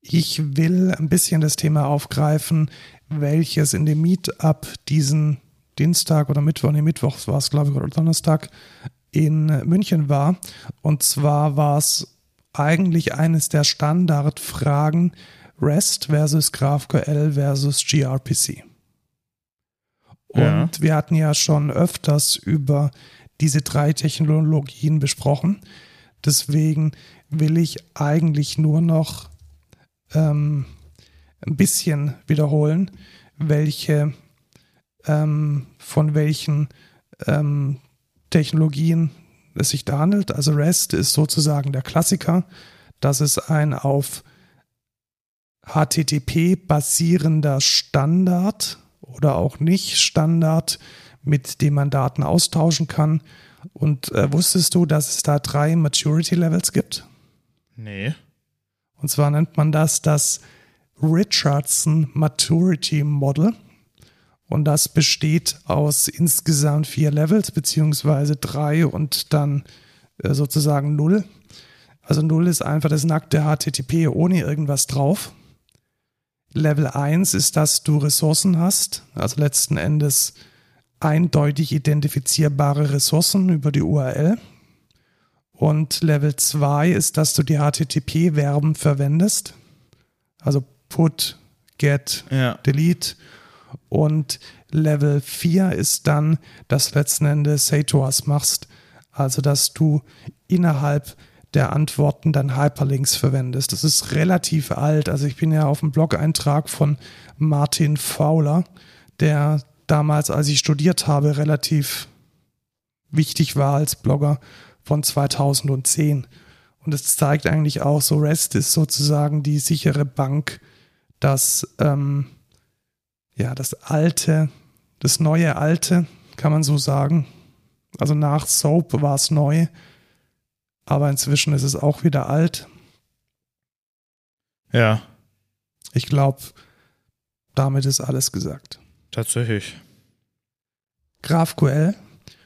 Ich will ein bisschen das Thema aufgreifen, welches in dem Meetup diesen Dienstag oder Mittwoch, nee, Mittwoch war es, glaube ich, oder Donnerstag in München war. Und zwar war es eigentlich eines der Standardfragen REST versus GraphQL versus gRPC. Und ja. wir hatten ja schon öfters über diese drei Technologien besprochen. Deswegen will ich eigentlich nur noch ähm, ein bisschen wiederholen, welche ähm, von welchen ähm, Technologien es sich da handelt. Also REST ist sozusagen der Klassiker. Das ist ein auf HTTP basierender Standard oder auch nicht Standard, mit dem man Daten austauschen kann. Und äh, wusstest du, dass es da drei Maturity Levels gibt? Nee. Und zwar nennt man das das Richardson Maturity Model. Und das besteht aus insgesamt vier Levels, beziehungsweise drei und dann äh, sozusagen null. Also 0 ist einfach das nackte HTTP ohne irgendwas drauf. Level 1 ist, dass du Ressourcen hast, also letzten Endes eindeutig identifizierbare Ressourcen über die URL. Und Level 2 ist, dass du die HTTP-Verben verwendest. Also put, get, Ja. delete. Und Level 4 ist dann, dass letzten Endes Say to Us machst. Also, dass du innerhalb der Antworten dann Hyperlinks verwendest. Das ist relativ alt. Also ich bin ja auf dem Blog-Eintrag von Martin Fowler, der damals, als ich studiert habe, relativ wichtig war als Blogger von 2010. Und es zeigt eigentlich auch, so REST ist sozusagen die sichere Bank, dass ähm, ja das alte, das neue alte, kann man so sagen. Also nach Soap war es neu, aber inzwischen ist es auch wieder alt. Ja, Ich glaube, damit ist alles gesagt. tatsächlich. GraphQL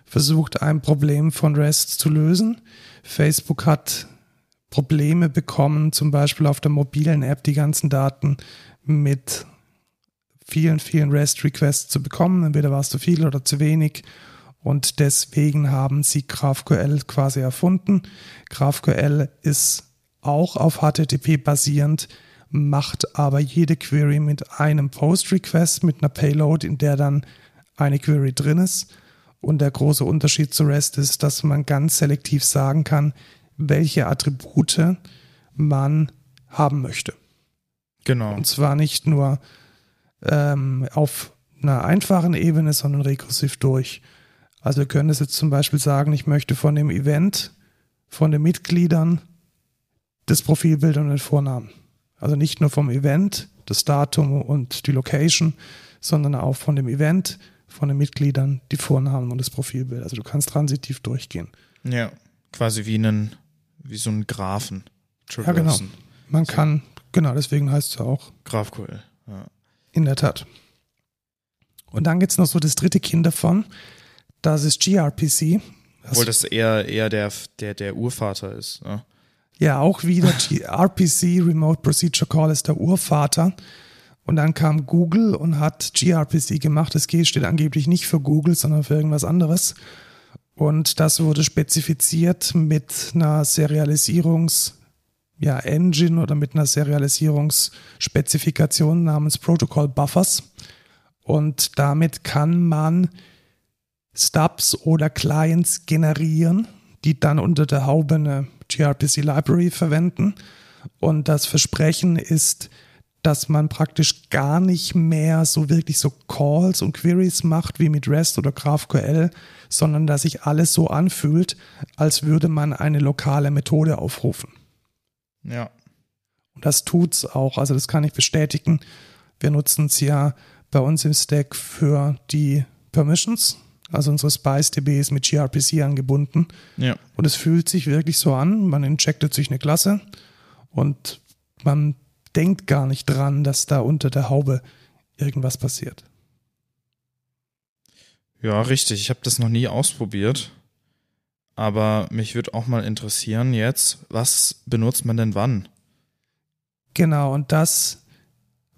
versucht ein Problem von REST zu lösen. Facebook hat Probleme bekommen, zum Beispiel auf der mobilen App die ganzen Daten mit vielen, vielen REST-Requests zu bekommen. Entweder war es zu viel oder zu wenig. Und deswegen haben sie GraphQL quasi erfunden. GraphQL ist auch auf HTTP basierend, macht aber jede Query mit einem Post-Request, mit einer Payload, in der dann eine Query drin ist. Und der große Unterschied zu REST ist, dass man ganz selektiv sagen kann, welche Attribute man haben möchte. Genau. Und zwar nicht nur ähm, auf einer einfachen Ebene, sondern rekursiv durch. Also wir können es jetzt zum Beispiel sagen, ich möchte von dem Event, von den Mitgliedern das Profilbild und den Vornamen. Also nicht nur vom Event, das Datum und die Location, sondern auch von dem Event, von den Mitgliedern, die Vornamen und das Profilbild. Also du kannst transitiv durchgehen. Ja, quasi wie einen, wie so ein Graphen. Ja, genau. Traversen. Man So. kann, genau, deswegen heißt es ja auch GraphQL. Ja. In der Tat. Und dann gibt es noch so das dritte Kind davon. Das ist gRPC. Das Obwohl das eher, eher der, der, der Urvater ist. Ne? ja auch wieder gRPC, Remote Procedure Call, ist der Urvater. Und dann kam Google und hat gRPC gemacht. Das G steht angeblich nicht für Google, sondern für irgendwas anderes. Und das wurde spezifiziert mit einer Serialisierungs- ja, Engine oder mit einer Serialisierungsspezifikation namens Protocol Buffers. Und damit kann man Stubs oder Clients generieren, die dann unter der Haube eine gRPC Library verwenden. Und das Versprechen ist, dass man praktisch gar nicht mehr so wirklich so Calls und Queries macht wie mit REST oder GraphQL, sondern dass sich alles so anfühlt, als würde man eine lokale Methode aufrufen. Ja. Und das tut's auch. Also das kann ich bestätigen. Wir nutzen es ja bei uns im Stack für die Permissions. Also unsere Spice-DB ist mit gRPC angebunden. Ja. Und es fühlt sich wirklich so an. Man injectet sich eine Klasse und man denkt gar nicht dran, dass da unter der Haube irgendwas passiert. Ja, richtig. Ich habe das noch nie ausprobiert. Aber mich würde auch mal interessieren jetzt, was benutzt man denn wann? Genau, und das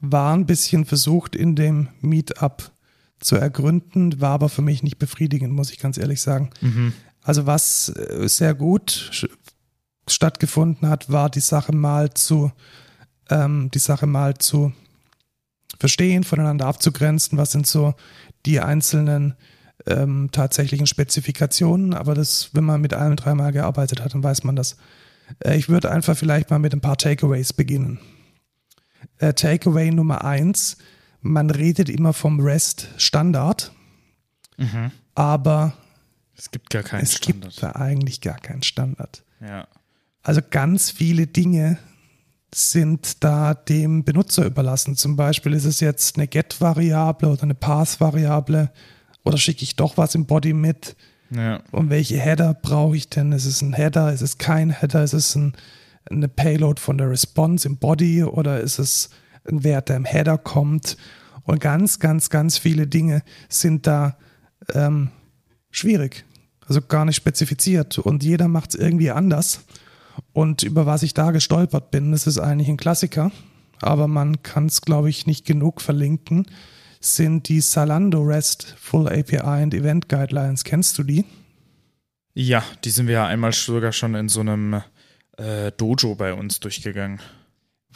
war ein bisschen versucht in dem Meetup zu ergründen, war aber für mich nicht befriedigend, muss ich ganz ehrlich sagen. Also was äh, sehr gut stattgefunden hat, war die Sache mal zu ähm, die Sache mal zu verstehen, voneinander abzugrenzen, was sind so die einzelnen ähm, tatsächlichen Spezifikationen, aber das, wenn man mit allem dreimal gearbeitet hat, dann weiß man das. Äh, ich würde einfach vielleicht mal mit ein paar Takeaways beginnen. Äh, Takeaway Nummer eins, man redet immer vom REST Standard, aber Es gibt gar keinen es Standard. gibt da eigentlich gar keinen Standard. ja. Also ganz viele Dinge sind da dem Benutzer überlassen. Zum Beispiel ist es jetzt eine Get-Variable oder eine Path-Variable oder schicke ich doch was im Body mit? Ja. Und welche Header brauche ich denn? Ist es ein Header? Ist es kein Header? Ist es ein, eine Payload von der Response im Body oder ist es ein Wert, der im Header kommt? Und ganz, ganz, ganz viele Dinge sind da ähm, schwierig. Also gar nicht spezifiziert. Und jeder macht es irgendwie anders. Und über was ich da gestolpert bin, das ist eigentlich ein Klassiker, aber man kann es, glaube ich, nicht genug verlinken, sind die Salando REST Full API and Event Guidelines. Kennst du die? Ja, die sind wir ja einmal sogar schon in so einem äh, Dojo bei uns durchgegangen.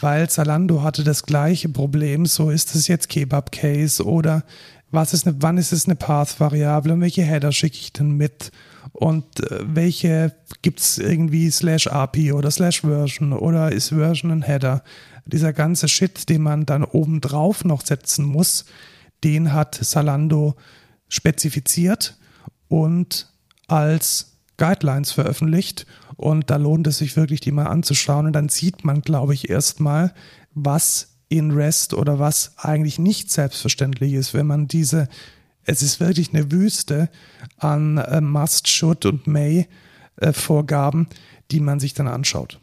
Weil Zalando hatte das gleiche Problem, so ist es jetzt Kebab Case oder was ist eine, wann ist es eine Path-Variable und welche Header schicke ich denn mit und äh, welche gibt es irgendwie slash API oder slash Version oder ist Version ein Header. Dieser ganze Shit, den man dann obendrauf noch setzen muss, den hat Zalando spezifiziert und als Guidelines veröffentlicht und da lohnt es sich wirklich, die mal anzuschauen und dann sieht man, glaube ich, erstmal, was in REST oder was eigentlich nicht selbstverständlich ist, wenn man diese, es ist wirklich eine Wüste an äh, Must, Should und May äh, Vorgaben, die man sich dann anschaut.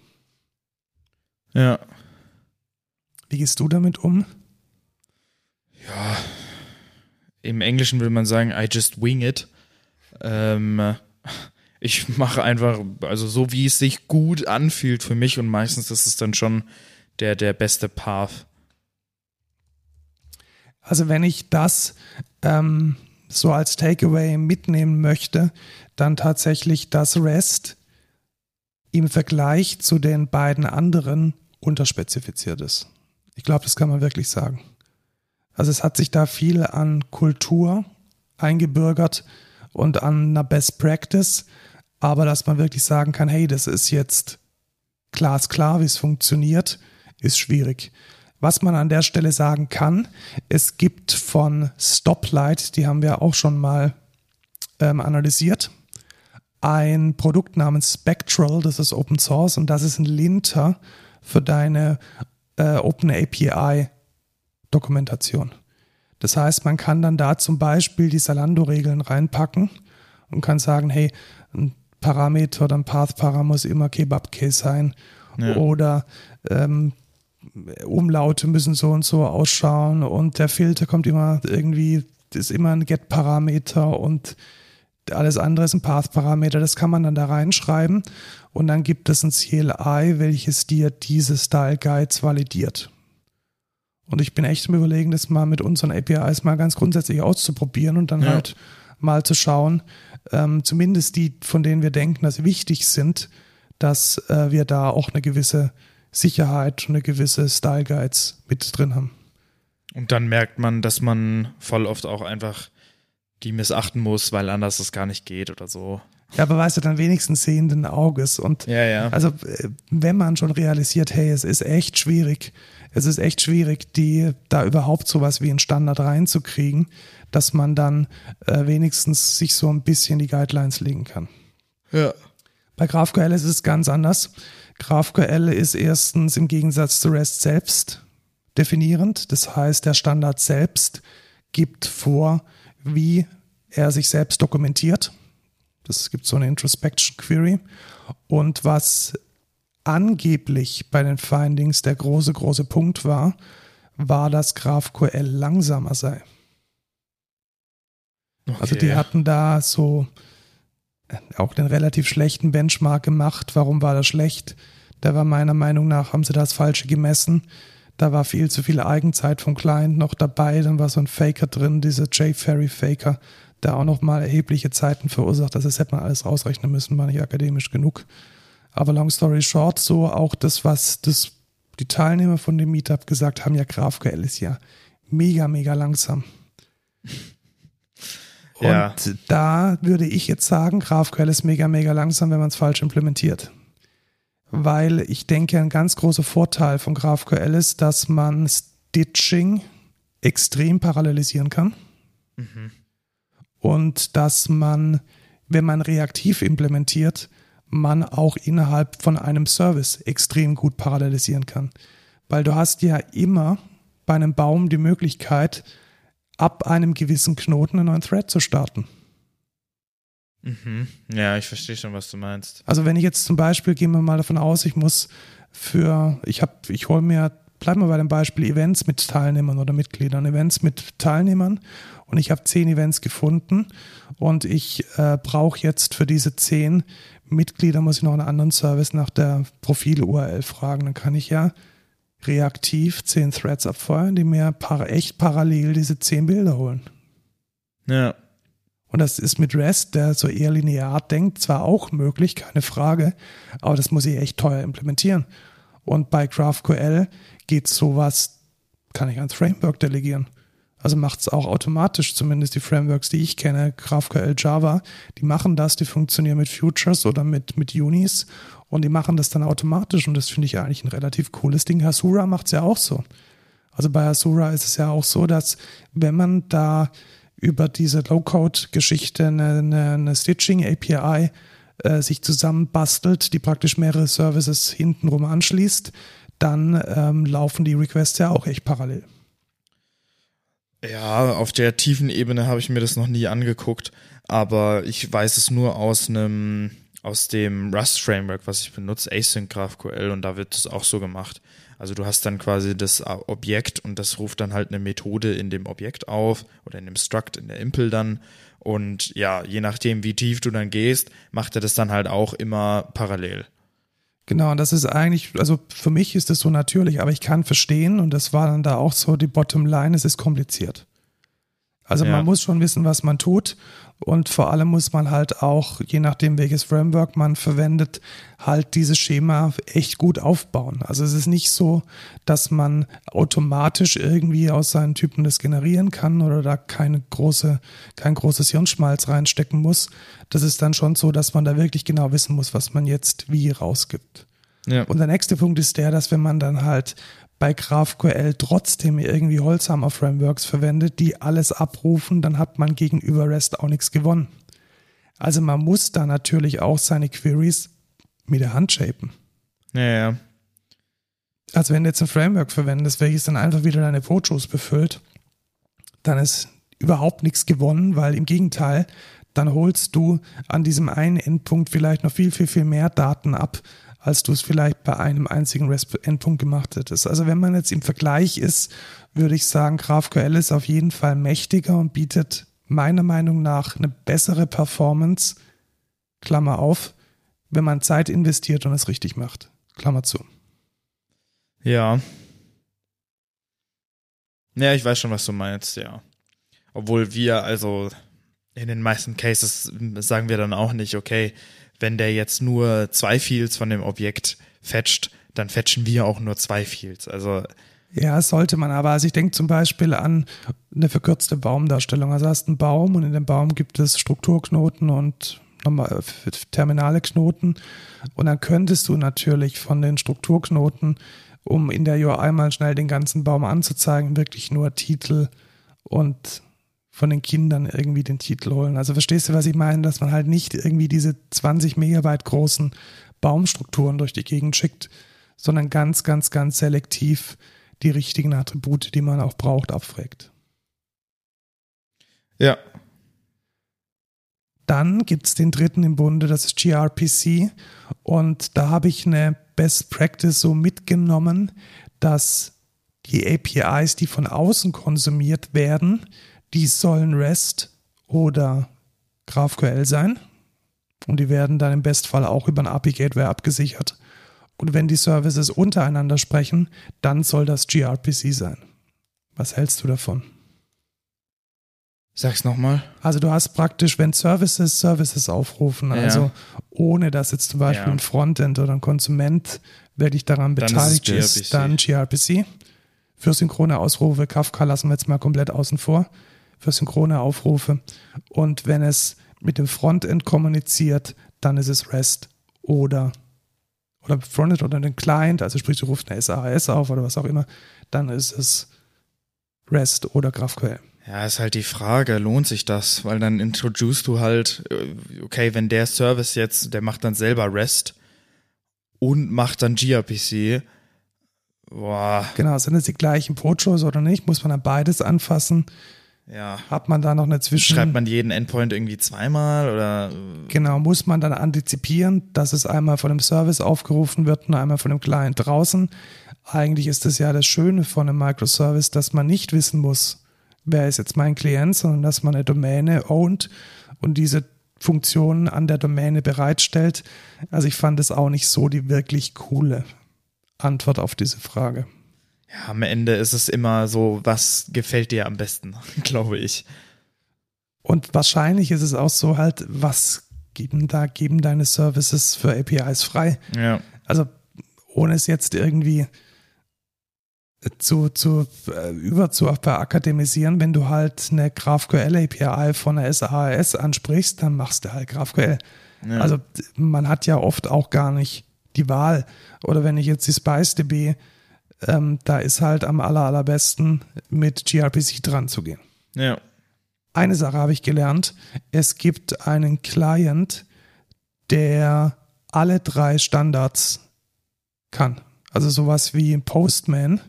Ja. Wie gehst du damit um? Ja, im Englischen will man sagen, I just wing it. Ähm, ich mache einfach, also so wie es sich gut anfühlt für mich und meistens ist es dann schon der, der beste Path. Also wenn ich das ähm, so als Takeaway mitnehmen möchte, dann tatsächlich das REST im Vergleich zu den beiden anderen unterspezifiziert ist. Ich glaube, das kann man wirklich sagen. Also es hat sich da viel an Kultur eingebürgert und an einer Best Practice, aber dass man wirklich sagen kann, hey, das ist jetzt glasklar, wie es funktioniert, ist schwierig. Was man an der Stelle sagen kann, es gibt von Stoplight, die haben wir auch schon mal ähm, analysiert, ein Produkt namens Spectral, das ist Open Source und das ist ein Linter für deine äh, Open API Dokumentation. Das heißt, man kann dann da zum Beispiel die Salando-Regeln reinpacken und kann sagen, hey, ein Parameter oder ein Path-Para muss immer Kebab-Case sein. Ja. Oder ähm, Umlaute müssen so und so ausschauen und der Filter kommt immer irgendwie, ist immer ein Get-Parameter und alles andere ist ein Path-Parameter. Das kann man dann da reinschreiben und dann gibt es ein CLI, welches dir diese Style Guides validiert. Und ich bin echt im Überlegen, das mal mit unseren APIs mal ganz grundsätzlich auszuprobieren und dann ja. halt mal zu schauen, ähm, zumindest die, von denen wir denken, dass sie wichtig sind, dass äh, wir da auch eine gewisse Sicherheit und eine gewisse Style Guides mit drin haben. Und dann merkt man, dass man voll oft auch einfach die missachten muss, weil anders es gar nicht geht oder so. Ja, aber weißt du, dann wenigstens sehenden Auges. Und ja, ja. also, äh, wenn man schon realisiert, hey, es ist echt schwierig, es ist echt schwierig, die da überhaupt sowas wie einen Standard reinzukriegen, dass man dann äh, wenigstens sich so ein bisschen die Guidelines legen kann. Ja. Bei GraphQL ist es ganz anders. GraphQL ist erstens im Gegensatz zu REST selbst definierend. Das heißt, der Standard selbst gibt vor, wie er sich selbst dokumentiert. Das gibt so eine Introspection Query. Und was angeblich bei den Findings der große, große Punkt war, war, dass GraphQL langsamer sei. Okay. Also die hatten da so auch den relativ schlechten Benchmark gemacht. Warum war das schlecht? Da war meiner Meinung nach, haben sie das Falsche gemessen. Da war viel zu viel Eigenzeit vom Client noch dabei. Dann war so ein Faker drin, dieser jFerry-Faker, der auch nochmal erhebliche Zeiten verursacht. Das hätte man alles rausrechnen müssen, war nicht akademisch genug. Aber long story short, so auch das, was das, die Teilnehmer von dem Meetup gesagt haben, ja, GraphQL ist ja mega, mega langsam. Und ja. da würde ich jetzt sagen, GraphQL ist mega, mega langsam, wenn man es falsch implementiert. Weil ich denke, ein ganz großer Vorteil von GraphQL ist, dass man Stitching extrem parallelisieren kann. Mhm. Und dass man, wenn man reaktiv implementiert, man auch innerhalb von einem Service extrem gut parallelisieren kann. Weil du hast ja immer bei einem Baum die Möglichkeit, ab einem gewissen Knoten einen neuen Thread zu starten. Mhm. Ja, ich verstehe schon, was du meinst. Also wenn ich jetzt zum Beispiel, gehen wir mal davon aus, ich muss für, ich habe, ich hole mir, bleiben wir bei dem Beispiel Events mit Teilnehmern oder Mitgliedern, Events mit Teilnehmern und ich habe zehn Events gefunden und ich äh, brauche jetzt für diese zehn Mitglieder muss ich noch einen anderen Service nach der Profil-URL fragen. Dann kann ich ja reaktiv zehn Threads abfeuern, die mir par echt parallel diese zehn Bilder holen. Ja. Und das ist mit REST, der so eher linear denkt, zwar auch möglich, keine Frage, aber das muss ich echt teuer implementieren. Und bei GraphQL geht sowas, kann ich ans Framework delegieren. Also macht es auch automatisch, zumindest die Frameworks, die ich kenne, GraphQL, Java, die machen das, die funktionieren mit Futures oder mit, mit Unis und die machen das dann automatisch und das finde ich eigentlich ein relativ cooles Ding. Hasura macht es ja auch so. Also bei Hasura ist es ja auch so, dass wenn man da über diese Low-Code-Geschichte eine, eine, eine Stitching-API äh, sich zusammenbastelt, die praktisch mehrere Services hintenrum anschließt, dann ähm, laufen die Requests ja auch echt parallel. Ja, auf der tiefen Ebene habe ich mir das noch nie angeguckt, aber ich weiß es nur aus einem aus dem Rust Framework, was ich benutze, Async GraphQL und da wird es auch so gemacht. Also du hast dann quasi das Objekt und das ruft dann halt eine Methode in dem Objekt auf oder in dem Struct in der Impel dann und ja, je nachdem wie tief du dann gehst, macht er das dann halt auch immer parallel. Genau, und das ist eigentlich, also für mich ist das so natürlich, aber ich kann verstehen, und das war dann da auch so die Bottom Line, es ist kompliziert. Also ja. man muss schon wissen, was man tut. Und vor allem muss man halt auch, je nachdem welches Framework man verwendet, halt dieses Schema echt gut aufbauen. Also es ist nicht so, dass man automatisch irgendwie aus seinen Typen das generieren kann oder da keine große, kein großes Hirnschmalz reinstecken muss. Das ist dann schon so, dass man da wirklich genau wissen muss, was man jetzt wie rausgibt. Ja. Und der nächste Punkt ist der, dass wenn man dann halt bei GraphQL trotzdem irgendwie Holzhammer Frameworks verwendet, die alles abrufen, dann hat man gegenüber REST auch nichts gewonnen. Also man muss da natürlich auch seine Queries mit der Hand shapen. Ja, ja. Also wenn du jetzt ein Framework verwendest, welches dann einfach wieder deine Fotos befüllt, dann ist überhaupt nichts gewonnen, weil im Gegenteil, dann holst du an diesem einen Endpunkt vielleicht noch viel, viel, viel mehr Daten ab, als du es vielleicht bei einem einzigen REST-Endpunkt gemacht hättest. Also wenn man jetzt im Vergleich ist, würde ich sagen, GraphQL ist auf jeden Fall mächtiger und bietet meiner Meinung nach eine bessere Performance, Klammer auf, wenn man Zeit investiert und es richtig macht. Klammer zu. Ja. Ja, ich weiß schon, was du meinst, ja. Obwohl wir, also in den meisten Cases sagen wir dann auch nicht, okay, wenn der jetzt nur zwei Fields von dem Objekt fetcht, dann fetchen wir auch nur zwei Fields. Also ja, sollte man aber. Also ich denke zum Beispiel an eine verkürzte Baumdarstellung. Also hast einen Baum und in dem Baum gibt es Strukturknoten und nochmal terminale Knoten. Und dann könntest du natürlich von den Strukturknoten, um in der UI mal schnell den ganzen Baum anzuzeigen, wirklich nur Titel und von den Kindern irgendwie den Titel holen. Also verstehst du, was ich meine? Dass man halt nicht irgendwie diese 20 Megabyte großen Baumstrukturen durch die Gegend schickt, sondern ganz, ganz, ganz selektiv die richtigen Attribute, die man auch braucht, abfragt. Ja. Dann gibt es den dritten im Bunde, das ist gRPC. Und da habe ich eine Best Practice so mitgenommen, dass die APIs, die von außen konsumiert werden, die sollen REST oder GraphQL sein. Und die werden dann im Bestfall auch über ein API-Gateway abgesichert. Und wenn die Services untereinander sprechen, dann soll das gRPC sein. Was hältst du davon? Sag's nochmal. Also du hast praktisch, wenn Services Services aufrufen, ja. also ohne dass jetzt zum Beispiel ja. ein Frontend oder ein Konsument wirklich daran beteiligt ist, ist, dann gRPC. Für synchrone Ausrufe, Kafka lassen wir jetzt mal komplett außen vor für synchrone Aufrufe. Und wenn es mit dem Frontend kommuniziert, dann ist es REST oder oder Frontend oder den Client, also sprich, du rufst eine SAS auf oder was auch immer, dann ist es REST oder GraphQL. Ja, ist halt die Frage, lohnt sich das? Weil dann introduce du halt, äh, okay, wenn der Service jetzt, der macht dann selber REST und macht dann gRPC, boah. Genau, sind es die gleichen Protos oder nicht? Muss man dann beides anfassen? Ja. Hat man da noch eine Zwischen... Schreibt man jeden Endpoint irgendwie zweimal oder? Genau, muss man dann antizipieren, dass es einmal von dem Service aufgerufen wird und einmal von dem Client draußen. Eigentlich ist das ja das Schöne von einem Microservice, dass man nicht wissen muss, wer ist jetzt mein Klient, sondern dass man eine Domäne ownt und diese Funktionen an der Domäne bereitstellt. Also ich fand es auch nicht so die wirklich coole Antwort auf diese Frage. Ja, am Ende ist es immer so, was gefällt dir am besten, [laughs] glaube ich. Und wahrscheinlich ist es auch so halt, was geben da, geben deine Services für APIs frei? Ja. Also ohne es jetzt irgendwie zu, zu äh, über zu akademisieren, wenn du halt eine GraphQL API von der SAS ansprichst, dann machst du halt GraphQL. Ja. Also man hat ja oft auch gar nicht die Wahl. Oder wenn ich jetzt die SpiceDB, ähm, da ist halt am aller, allerbesten mit gRPC dran zu gehen. Ja. Eine Sache habe ich gelernt. Es gibt einen Client, der alle drei Standards kann. Also sowas wie Postman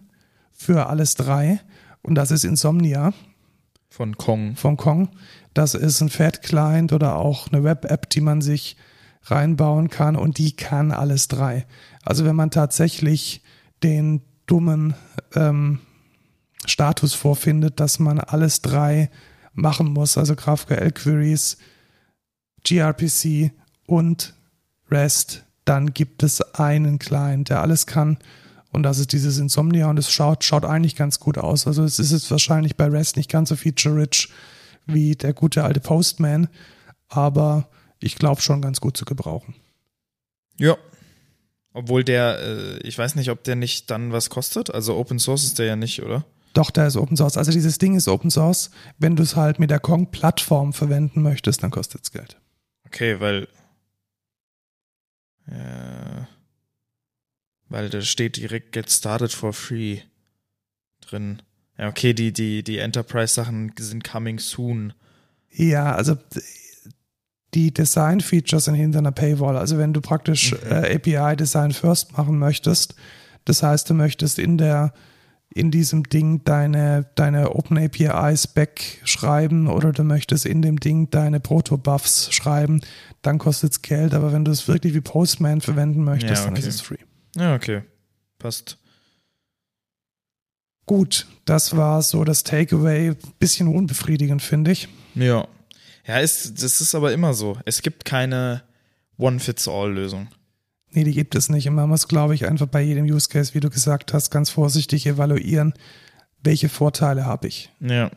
für alles drei. Und das ist Insomnia. Von Kong. Von Kong. Das ist ein Fat-Client oder auch eine Web-App, die man sich reinbauen kann und die kann alles drei. Also wenn man tatsächlich den dummen ähm, Status vorfindet, dass man alles drei machen muss, also GraphQL Queries, gRPC und REST, dann gibt es einen Client, der alles kann und das ist dieses Insomnia und es schaut, schaut eigentlich ganz gut aus. Also es ist jetzt wahrscheinlich bei REST nicht ganz so feature-rich wie der gute alte Postman, aber ich glaube schon ganz gut zu gebrauchen. Ja. Obwohl der, äh, ich weiß nicht, ob der nicht dann was kostet. Also Open Source ist der ja nicht, oder? Doch, der ist Open Source. Also dieses Ding ist Open Source. Wenn du es halt mit der Kong-Plattform verwenden möchtest, dann kostet es Geld. Okay, weil. Ja. Weil da steht direkt Get Started for Free drin. Ja, okay, die, die, die Enterprise-Sachen sind coming soon. Ja, also die Design-Features hinter einer Paywall. Also wenn du praktisch mhm. äh, API-Design first machen möchtest, das heißt, du möchtest in der in diesem Ding deine, deine Open API Spec schreiben oder du möchtest in dem Ding deine Proto-Buffs schreiben, dann kostet es Geld. Aber wenn du es wirklich wie Postman verwenden möchtest, ja, okay. dann ist es free. Ja, okay. Passt. Gut, das war so das Takeaway. Bisschen unbefriedigend, finde ich. Ja. Ja, ist, das ist aber immer so. Es gibt keine One-Fits-All-Lösung. Nee, die gibt es nicht. Und man muss, glaube ich, einfach bei jedem Use Case, wie du gesagt hast, ganz vorsichtig evaluieren, welche Vorteile habe ich. Ja.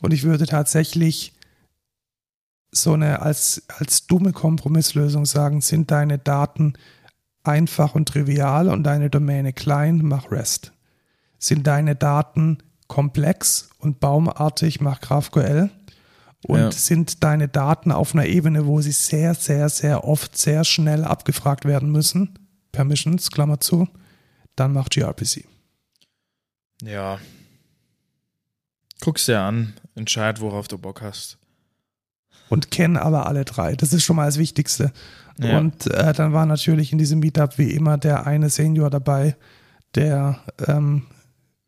Und ich würde tatsächlich so eine als, als dumme Kompromisslösung sagen, sind deine Daten einfach und trivial und deine Domäne klein, mach REST. Sind deine Daten komplex und baumartig, mach GraphQL. Und ja. sind deine Daten auf einer Ebene, wo sie sehr, sehr, sehr oft sehr schnell abgefragt werden müssen, Permissions, Klammer zu, dann mach gRPC. Ja. Guck's dir an, entscheid, worauf du Bock hast. Und kenn aber alle drei. Das ist schon mal das Wichtigste. Ja. Und äh, dann war natürlich in diesem Meetup wie immer der eine Senior dabei, der ähm,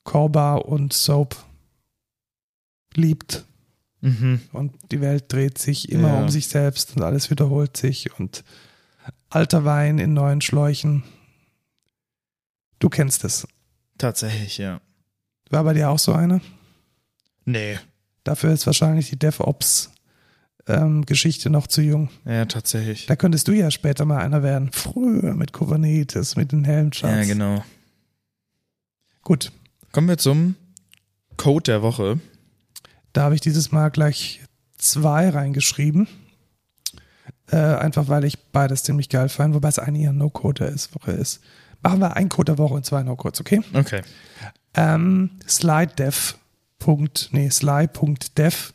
Korba und Soap liebt. Mhm. Und die Welt dreht sich immer ja. um sich selbst und alles wiederholt sich und alter Wein in neuen Schläuchen. Du kennst es. Tatsächlich, ja. War bei dir auch so eine? Nee. Dafür ist wahrscheinlich die DevOps ähm, Geschichte noch zu jung. Ja, tatsächlich. Da könntest du ja später mal einer werden. Früher mit Kubernetes, mit den Helmcharts. Ja, genau. Gut. Kommen wir zum Code der Woche. Da habe ich dieses Mal gleich zwei reingeschrieben. Äh, einfach weil ich beides ziemlich geil fand, wobei es eigentlich ein No-Code der Woche ist. Machen wir einen Code der Woche und zwei No-Codes, okay? Okay. Ähm, SlideDev. Nee, sly.dev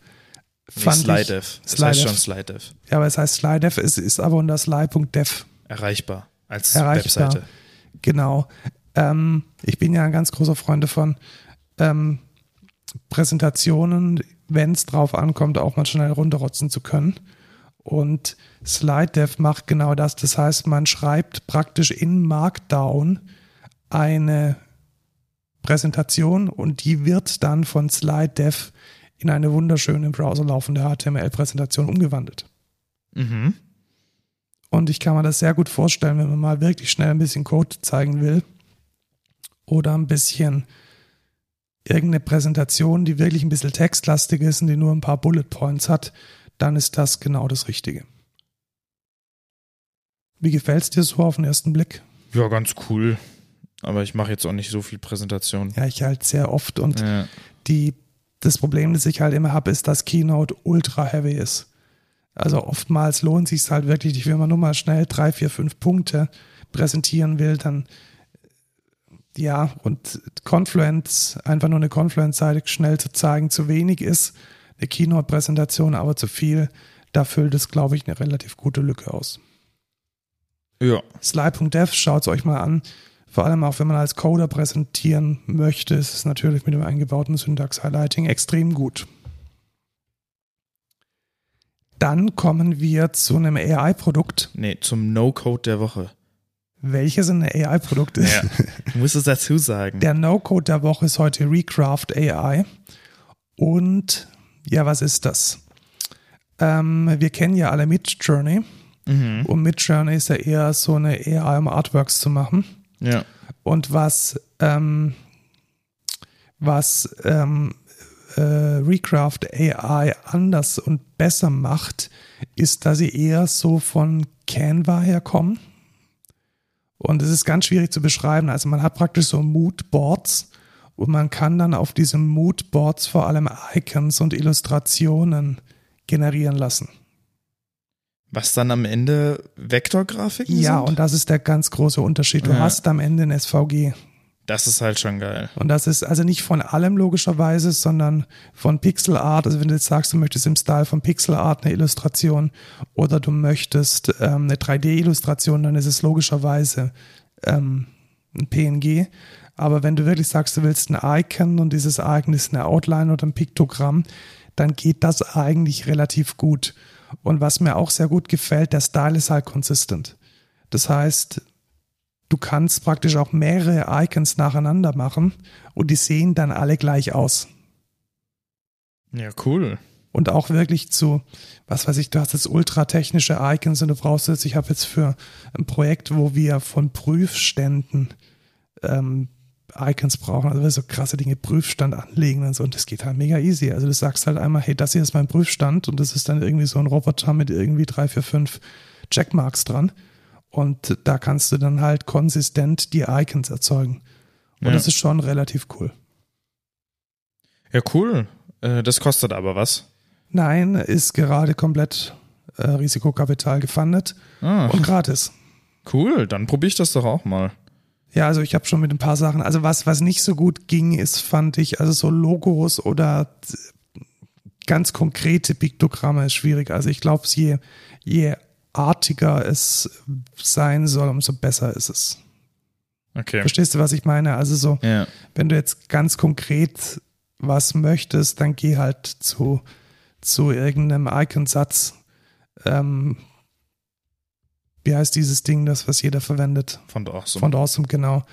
fand SlideDev. Das Slidev. heißt schon SlideDev. Ja, aber es heißt SlideDev, es ist aber unter sly.dev. Erreichbar als Erreichbar. Webseite. Genau. Ähm, ich bin ja ein ganz großer Freund davon, ähm, Präsentationen, wenn es drauf ankommt, auch mal schnell runterrotzen zu können. Und SlideDev macht genau das. Das heißt, man schreibt praktisch in Markdown eine Präsentation und die wird dann von SlideDev in eine wunderschöne im Browser laufende HTML-Präsentation umgewandelt. Mhm. Und ich kann mir das sehr gut vorstellen, wenn man mal wirklich schnell ein bisschen Code zeigen will oder ein bisschen irgendeine Präsentation, die wirklich ein bisschen textlastig ist und die nur ein paar Bullet Points hat, dann ist das genau das Richtige. Wie gefällt es dir so auf den ersten Blick? Ja, ganz cool. Aber ich mache jetzt auch nicht so viel Präsentation. Ja, ich halt sehr oft und Ja. die, das Problem, das ich halt immer habe, ist, dass Keynote ultra heavy ist. Also oftmals lohnt sich halt wirklich, wenn man nur mal schnell drei, vier, fünf Punkte präsentieren will, dann ja, und Confluence, einfach nur eine Confluence-Seite schnell zu zeigen, zu wenig ist, eine Keynote-Präsentation aber zu viel, da füllt es, glaube ich, eine relativ gute Lücke aus. Ja. Sly.dev, schaut es euch mal an. Vor allem auch, wenn man als Coder präsentieren möchte, ist es natürlich mit dem eingebauten Syntax-Highlighting extrem gut. Dann kommen wir zu einem AI-Produkt. Nee, zum No-Code der Woche. Welches ein AI-Produkt ist. Ja. Du musst es dazu sagen. Der No-Code der Woche ist heute Recraft AI. Und ja, was ist das? Ähm, wir kennen ja alle Midjourney. Mhm. Und Midjourney ist ja eher so eine AI, um Artworks zu machen. Ja. Und was, ähm, was ähm, äh, Recraft AI anders und besser macht, ist, dass sie eher so von Canva herkommen. Und es ist ganz schwierig zu beschreiben. Also man hat praktisch so Moodboards und man kann dann auf diesen Moodboards vor allem Icons und Illustrationen generieren lassen. Was dann am Ende Vektorgrafiken Ja, sind? und das ist der ganz große Unterschied. Du Ja. hast am Ende ein SVG. Das ist halt schon geil. Und das ist also nicht von allem logischerweise, sondern von Pixel Art. Also wenn du jetzt sagst, du möchtest im Style von Pixel Art eine Illustration oder du möchtest ähm, eine 3D-Illustration, dann ist es logischerweise ähm, ein PNG. Aber wenn du wirklich sagst, du willst ein Icon und dieses Icon ist eine Outline oder ein Piktogramm, dann geht das eigentlich relativ gut. Und was mir auch sehr gut gefällt, der Style ist halt consistent. Das heißt, du kannst praktisch auch mehrere Icons nacheinander machen und die sehen dann alle gleich aus. Ja, cool. Und auch wirklich zu, was weiß ich, du hast jetzt ultra technische Icons und du brauchst jetzt, ich habe jetzt für ein Projekt, wo wir von Prüfständen ähm, Icons brauchen, also so krasse Dinge, Prüfstand anlegen und so, und das geht halt mega easy. Also du sagst halt einmal, hey, das hier ist mein Prüfstand und das ist dann irgendwie so ein Roboter mit irgendwie drei, vier, fünf Checkmarks dran. Und da kannst du dann halt konsistent die Icons erzeugen. Und Ja. das ist schon relativ cool. Ja, cool. Äh, das kostet aber was. Nein, ist gerade komplett äh, Risikokapital gefundet Ah, und gratis. cool. Dann probiere ich das doch auch mal. Ja, also ich habe schon mit ein paar Sachen, also was, was nicht so gut ging, ist, fand ich, also so Logos oder ganz konkrete Piktogramme ist schwierig. Also ich glaube, je, je artiger es sein soll, umso besser ist es. Okay. Verstehst du, was ich meine? Also so, Ja. wenn du jetzt ganz konkret was möchtest, dann geh halt zu, zu irgendeinem Icon-Satz. Ähm, wie heißt dieses Ding, das, was jeder verwendet? Von Awesome. Von Awesome, genau.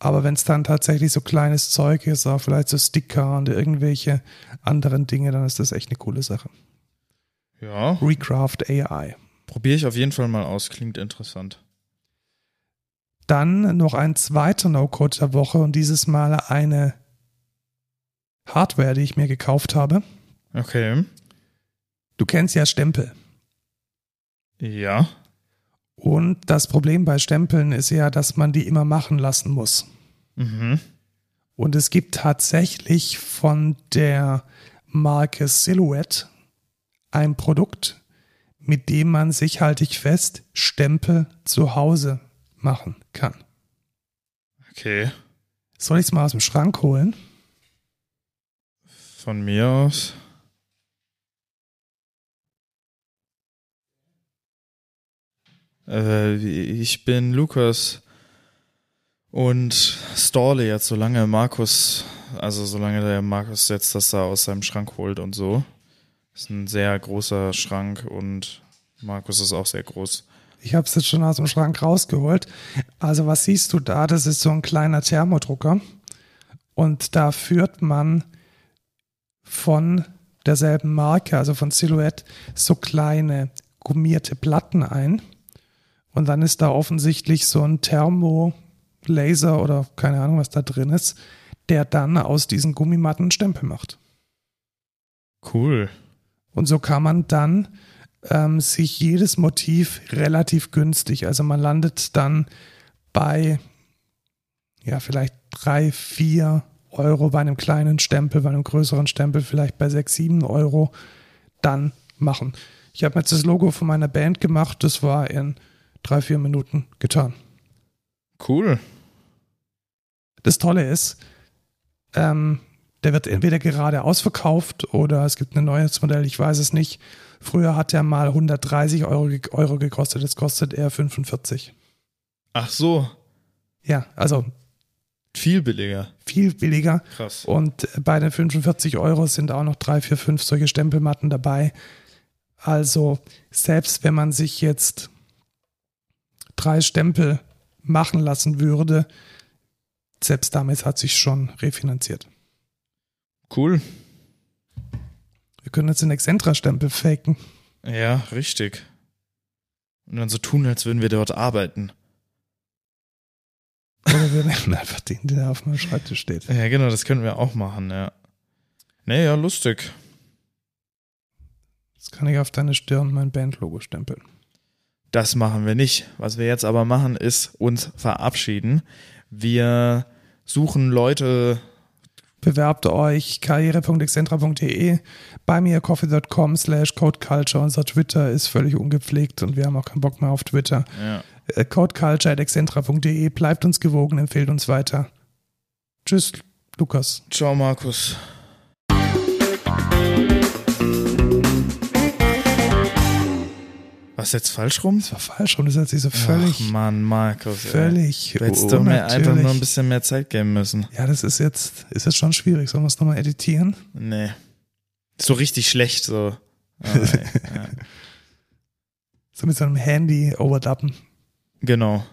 Aber wenn es dann tatsächlich so kleines Zeug ist, auch vielleicht so Sticker und irgendwelche anderen Dinge, dann ist das echt eine coole Sache. ja, Recraft AI. Probiere ich auf jeden Fall mal aus. Klingt interessant. Dann noch ein zweiter No-Code der Woche und dieses Mal eine Hardware, die ich mir gekauft habe. Okay. Du kennst ja Stempel. Ja. Und das Problem bei Stempeln ist ja, dass man die immer machen lassen muss. Mhm. Und es gibt tatsächlich von der Marke Silhouette ein Produkt, mit dem man sich, halte ich fest, Stempel zu Hause machen kann. Okay. Soll ich es mal aus dem Schrank holen? Von mir aus. Äh, ich bin Lukas und stalle jetzt, solange Markus, also solange der Markus jetzt das da aus seinem Schrank holt und so. Ist ein sehr großer Schrank und Markus ist auch sehr groß. Ich habe es jetzt schon aus dem Schrank rausgeholt. Also was siehst du da? Das ist so ein kleiner Thermodrucker. Und da führt man von derselben Marke, also von Silhouette, so kleine gummierte Platten ein. Und dann ist da offensichtlich so ein Thermolaser oder keine Ahnung, was da drin ist, der dann aus diesen Gummimatten Stempel macht. Cool. Und so kann man dann ähm, sich jedes Motiv relativ günstig. Also man landet dann bei ja, vielleicht drei, vier Euro bei einem kleinen Stempel, bei einem größeren Stempel vielleicht bei sechs, sieben Euro dann machen. Ich habe jetzt das Logo von meiner Band gemacht, das war in drei, vier Minuten getan. Cool. Das Tolle ist, ähm, der wird entweder gerade ausverkauft oder es gibt ein neues Modell, ich weiß es nicht. Früher hat er mal 130 Euro, Euro gekostet, jetzt kostet er 45. Ach so. Ja, also viel billiger. Viel billiger. Krass. Und bei den 45 Euro sind auch noch drei, vier, fünf solche Stempelmatten dabei. Also selbst wenn man sich jetzt drei Stempel machen lassen würde, selbst damit hat sich schon refinanziert. Cool. Wir können jetzt den Excentra-Stempel faken. Ja, richtig. Und dann so tun, als würden wir dort arbeiten. Oder wir nehmen einfach den, der auf meinem Schreibtisch steht. Ja, genau, das könnten wir auch machen, ja. Naja, lustig. Das kann ich auf deine Stirn mein Bandlogo stempeln. Das machen wir nicht. Was wir jetzt aber machen, ist uns verabschieden. Wir suchen Leute. Bewerbt euch karriere.excentra.de bei mir coffee.com slash codeculture. Unser Twitter ist völlig ungepflegt und wir haben auch keinen Bock mehr auf Twitter. Ja. Äh, codeculture.excentra.de. Bleibt uns gewogen, empfehlt uns weiter. Tschüss, Lukas. Ciao, Markus. Was jetzt falsch rum? Das war falsch rum, das hat sich so völlig. Ach Mann, Markus. Völlig. Du hättest doch mir einfach nur ein bisschen mehr Zeit geben müssen. Ja, das ist jetzt, ist jetzt schon schwierig. Sollen wir es nochmal editieren? Nee. So richtig schlecht, so. Oh, ja. [laughs] so mit so einem Handy overdappen. Genau.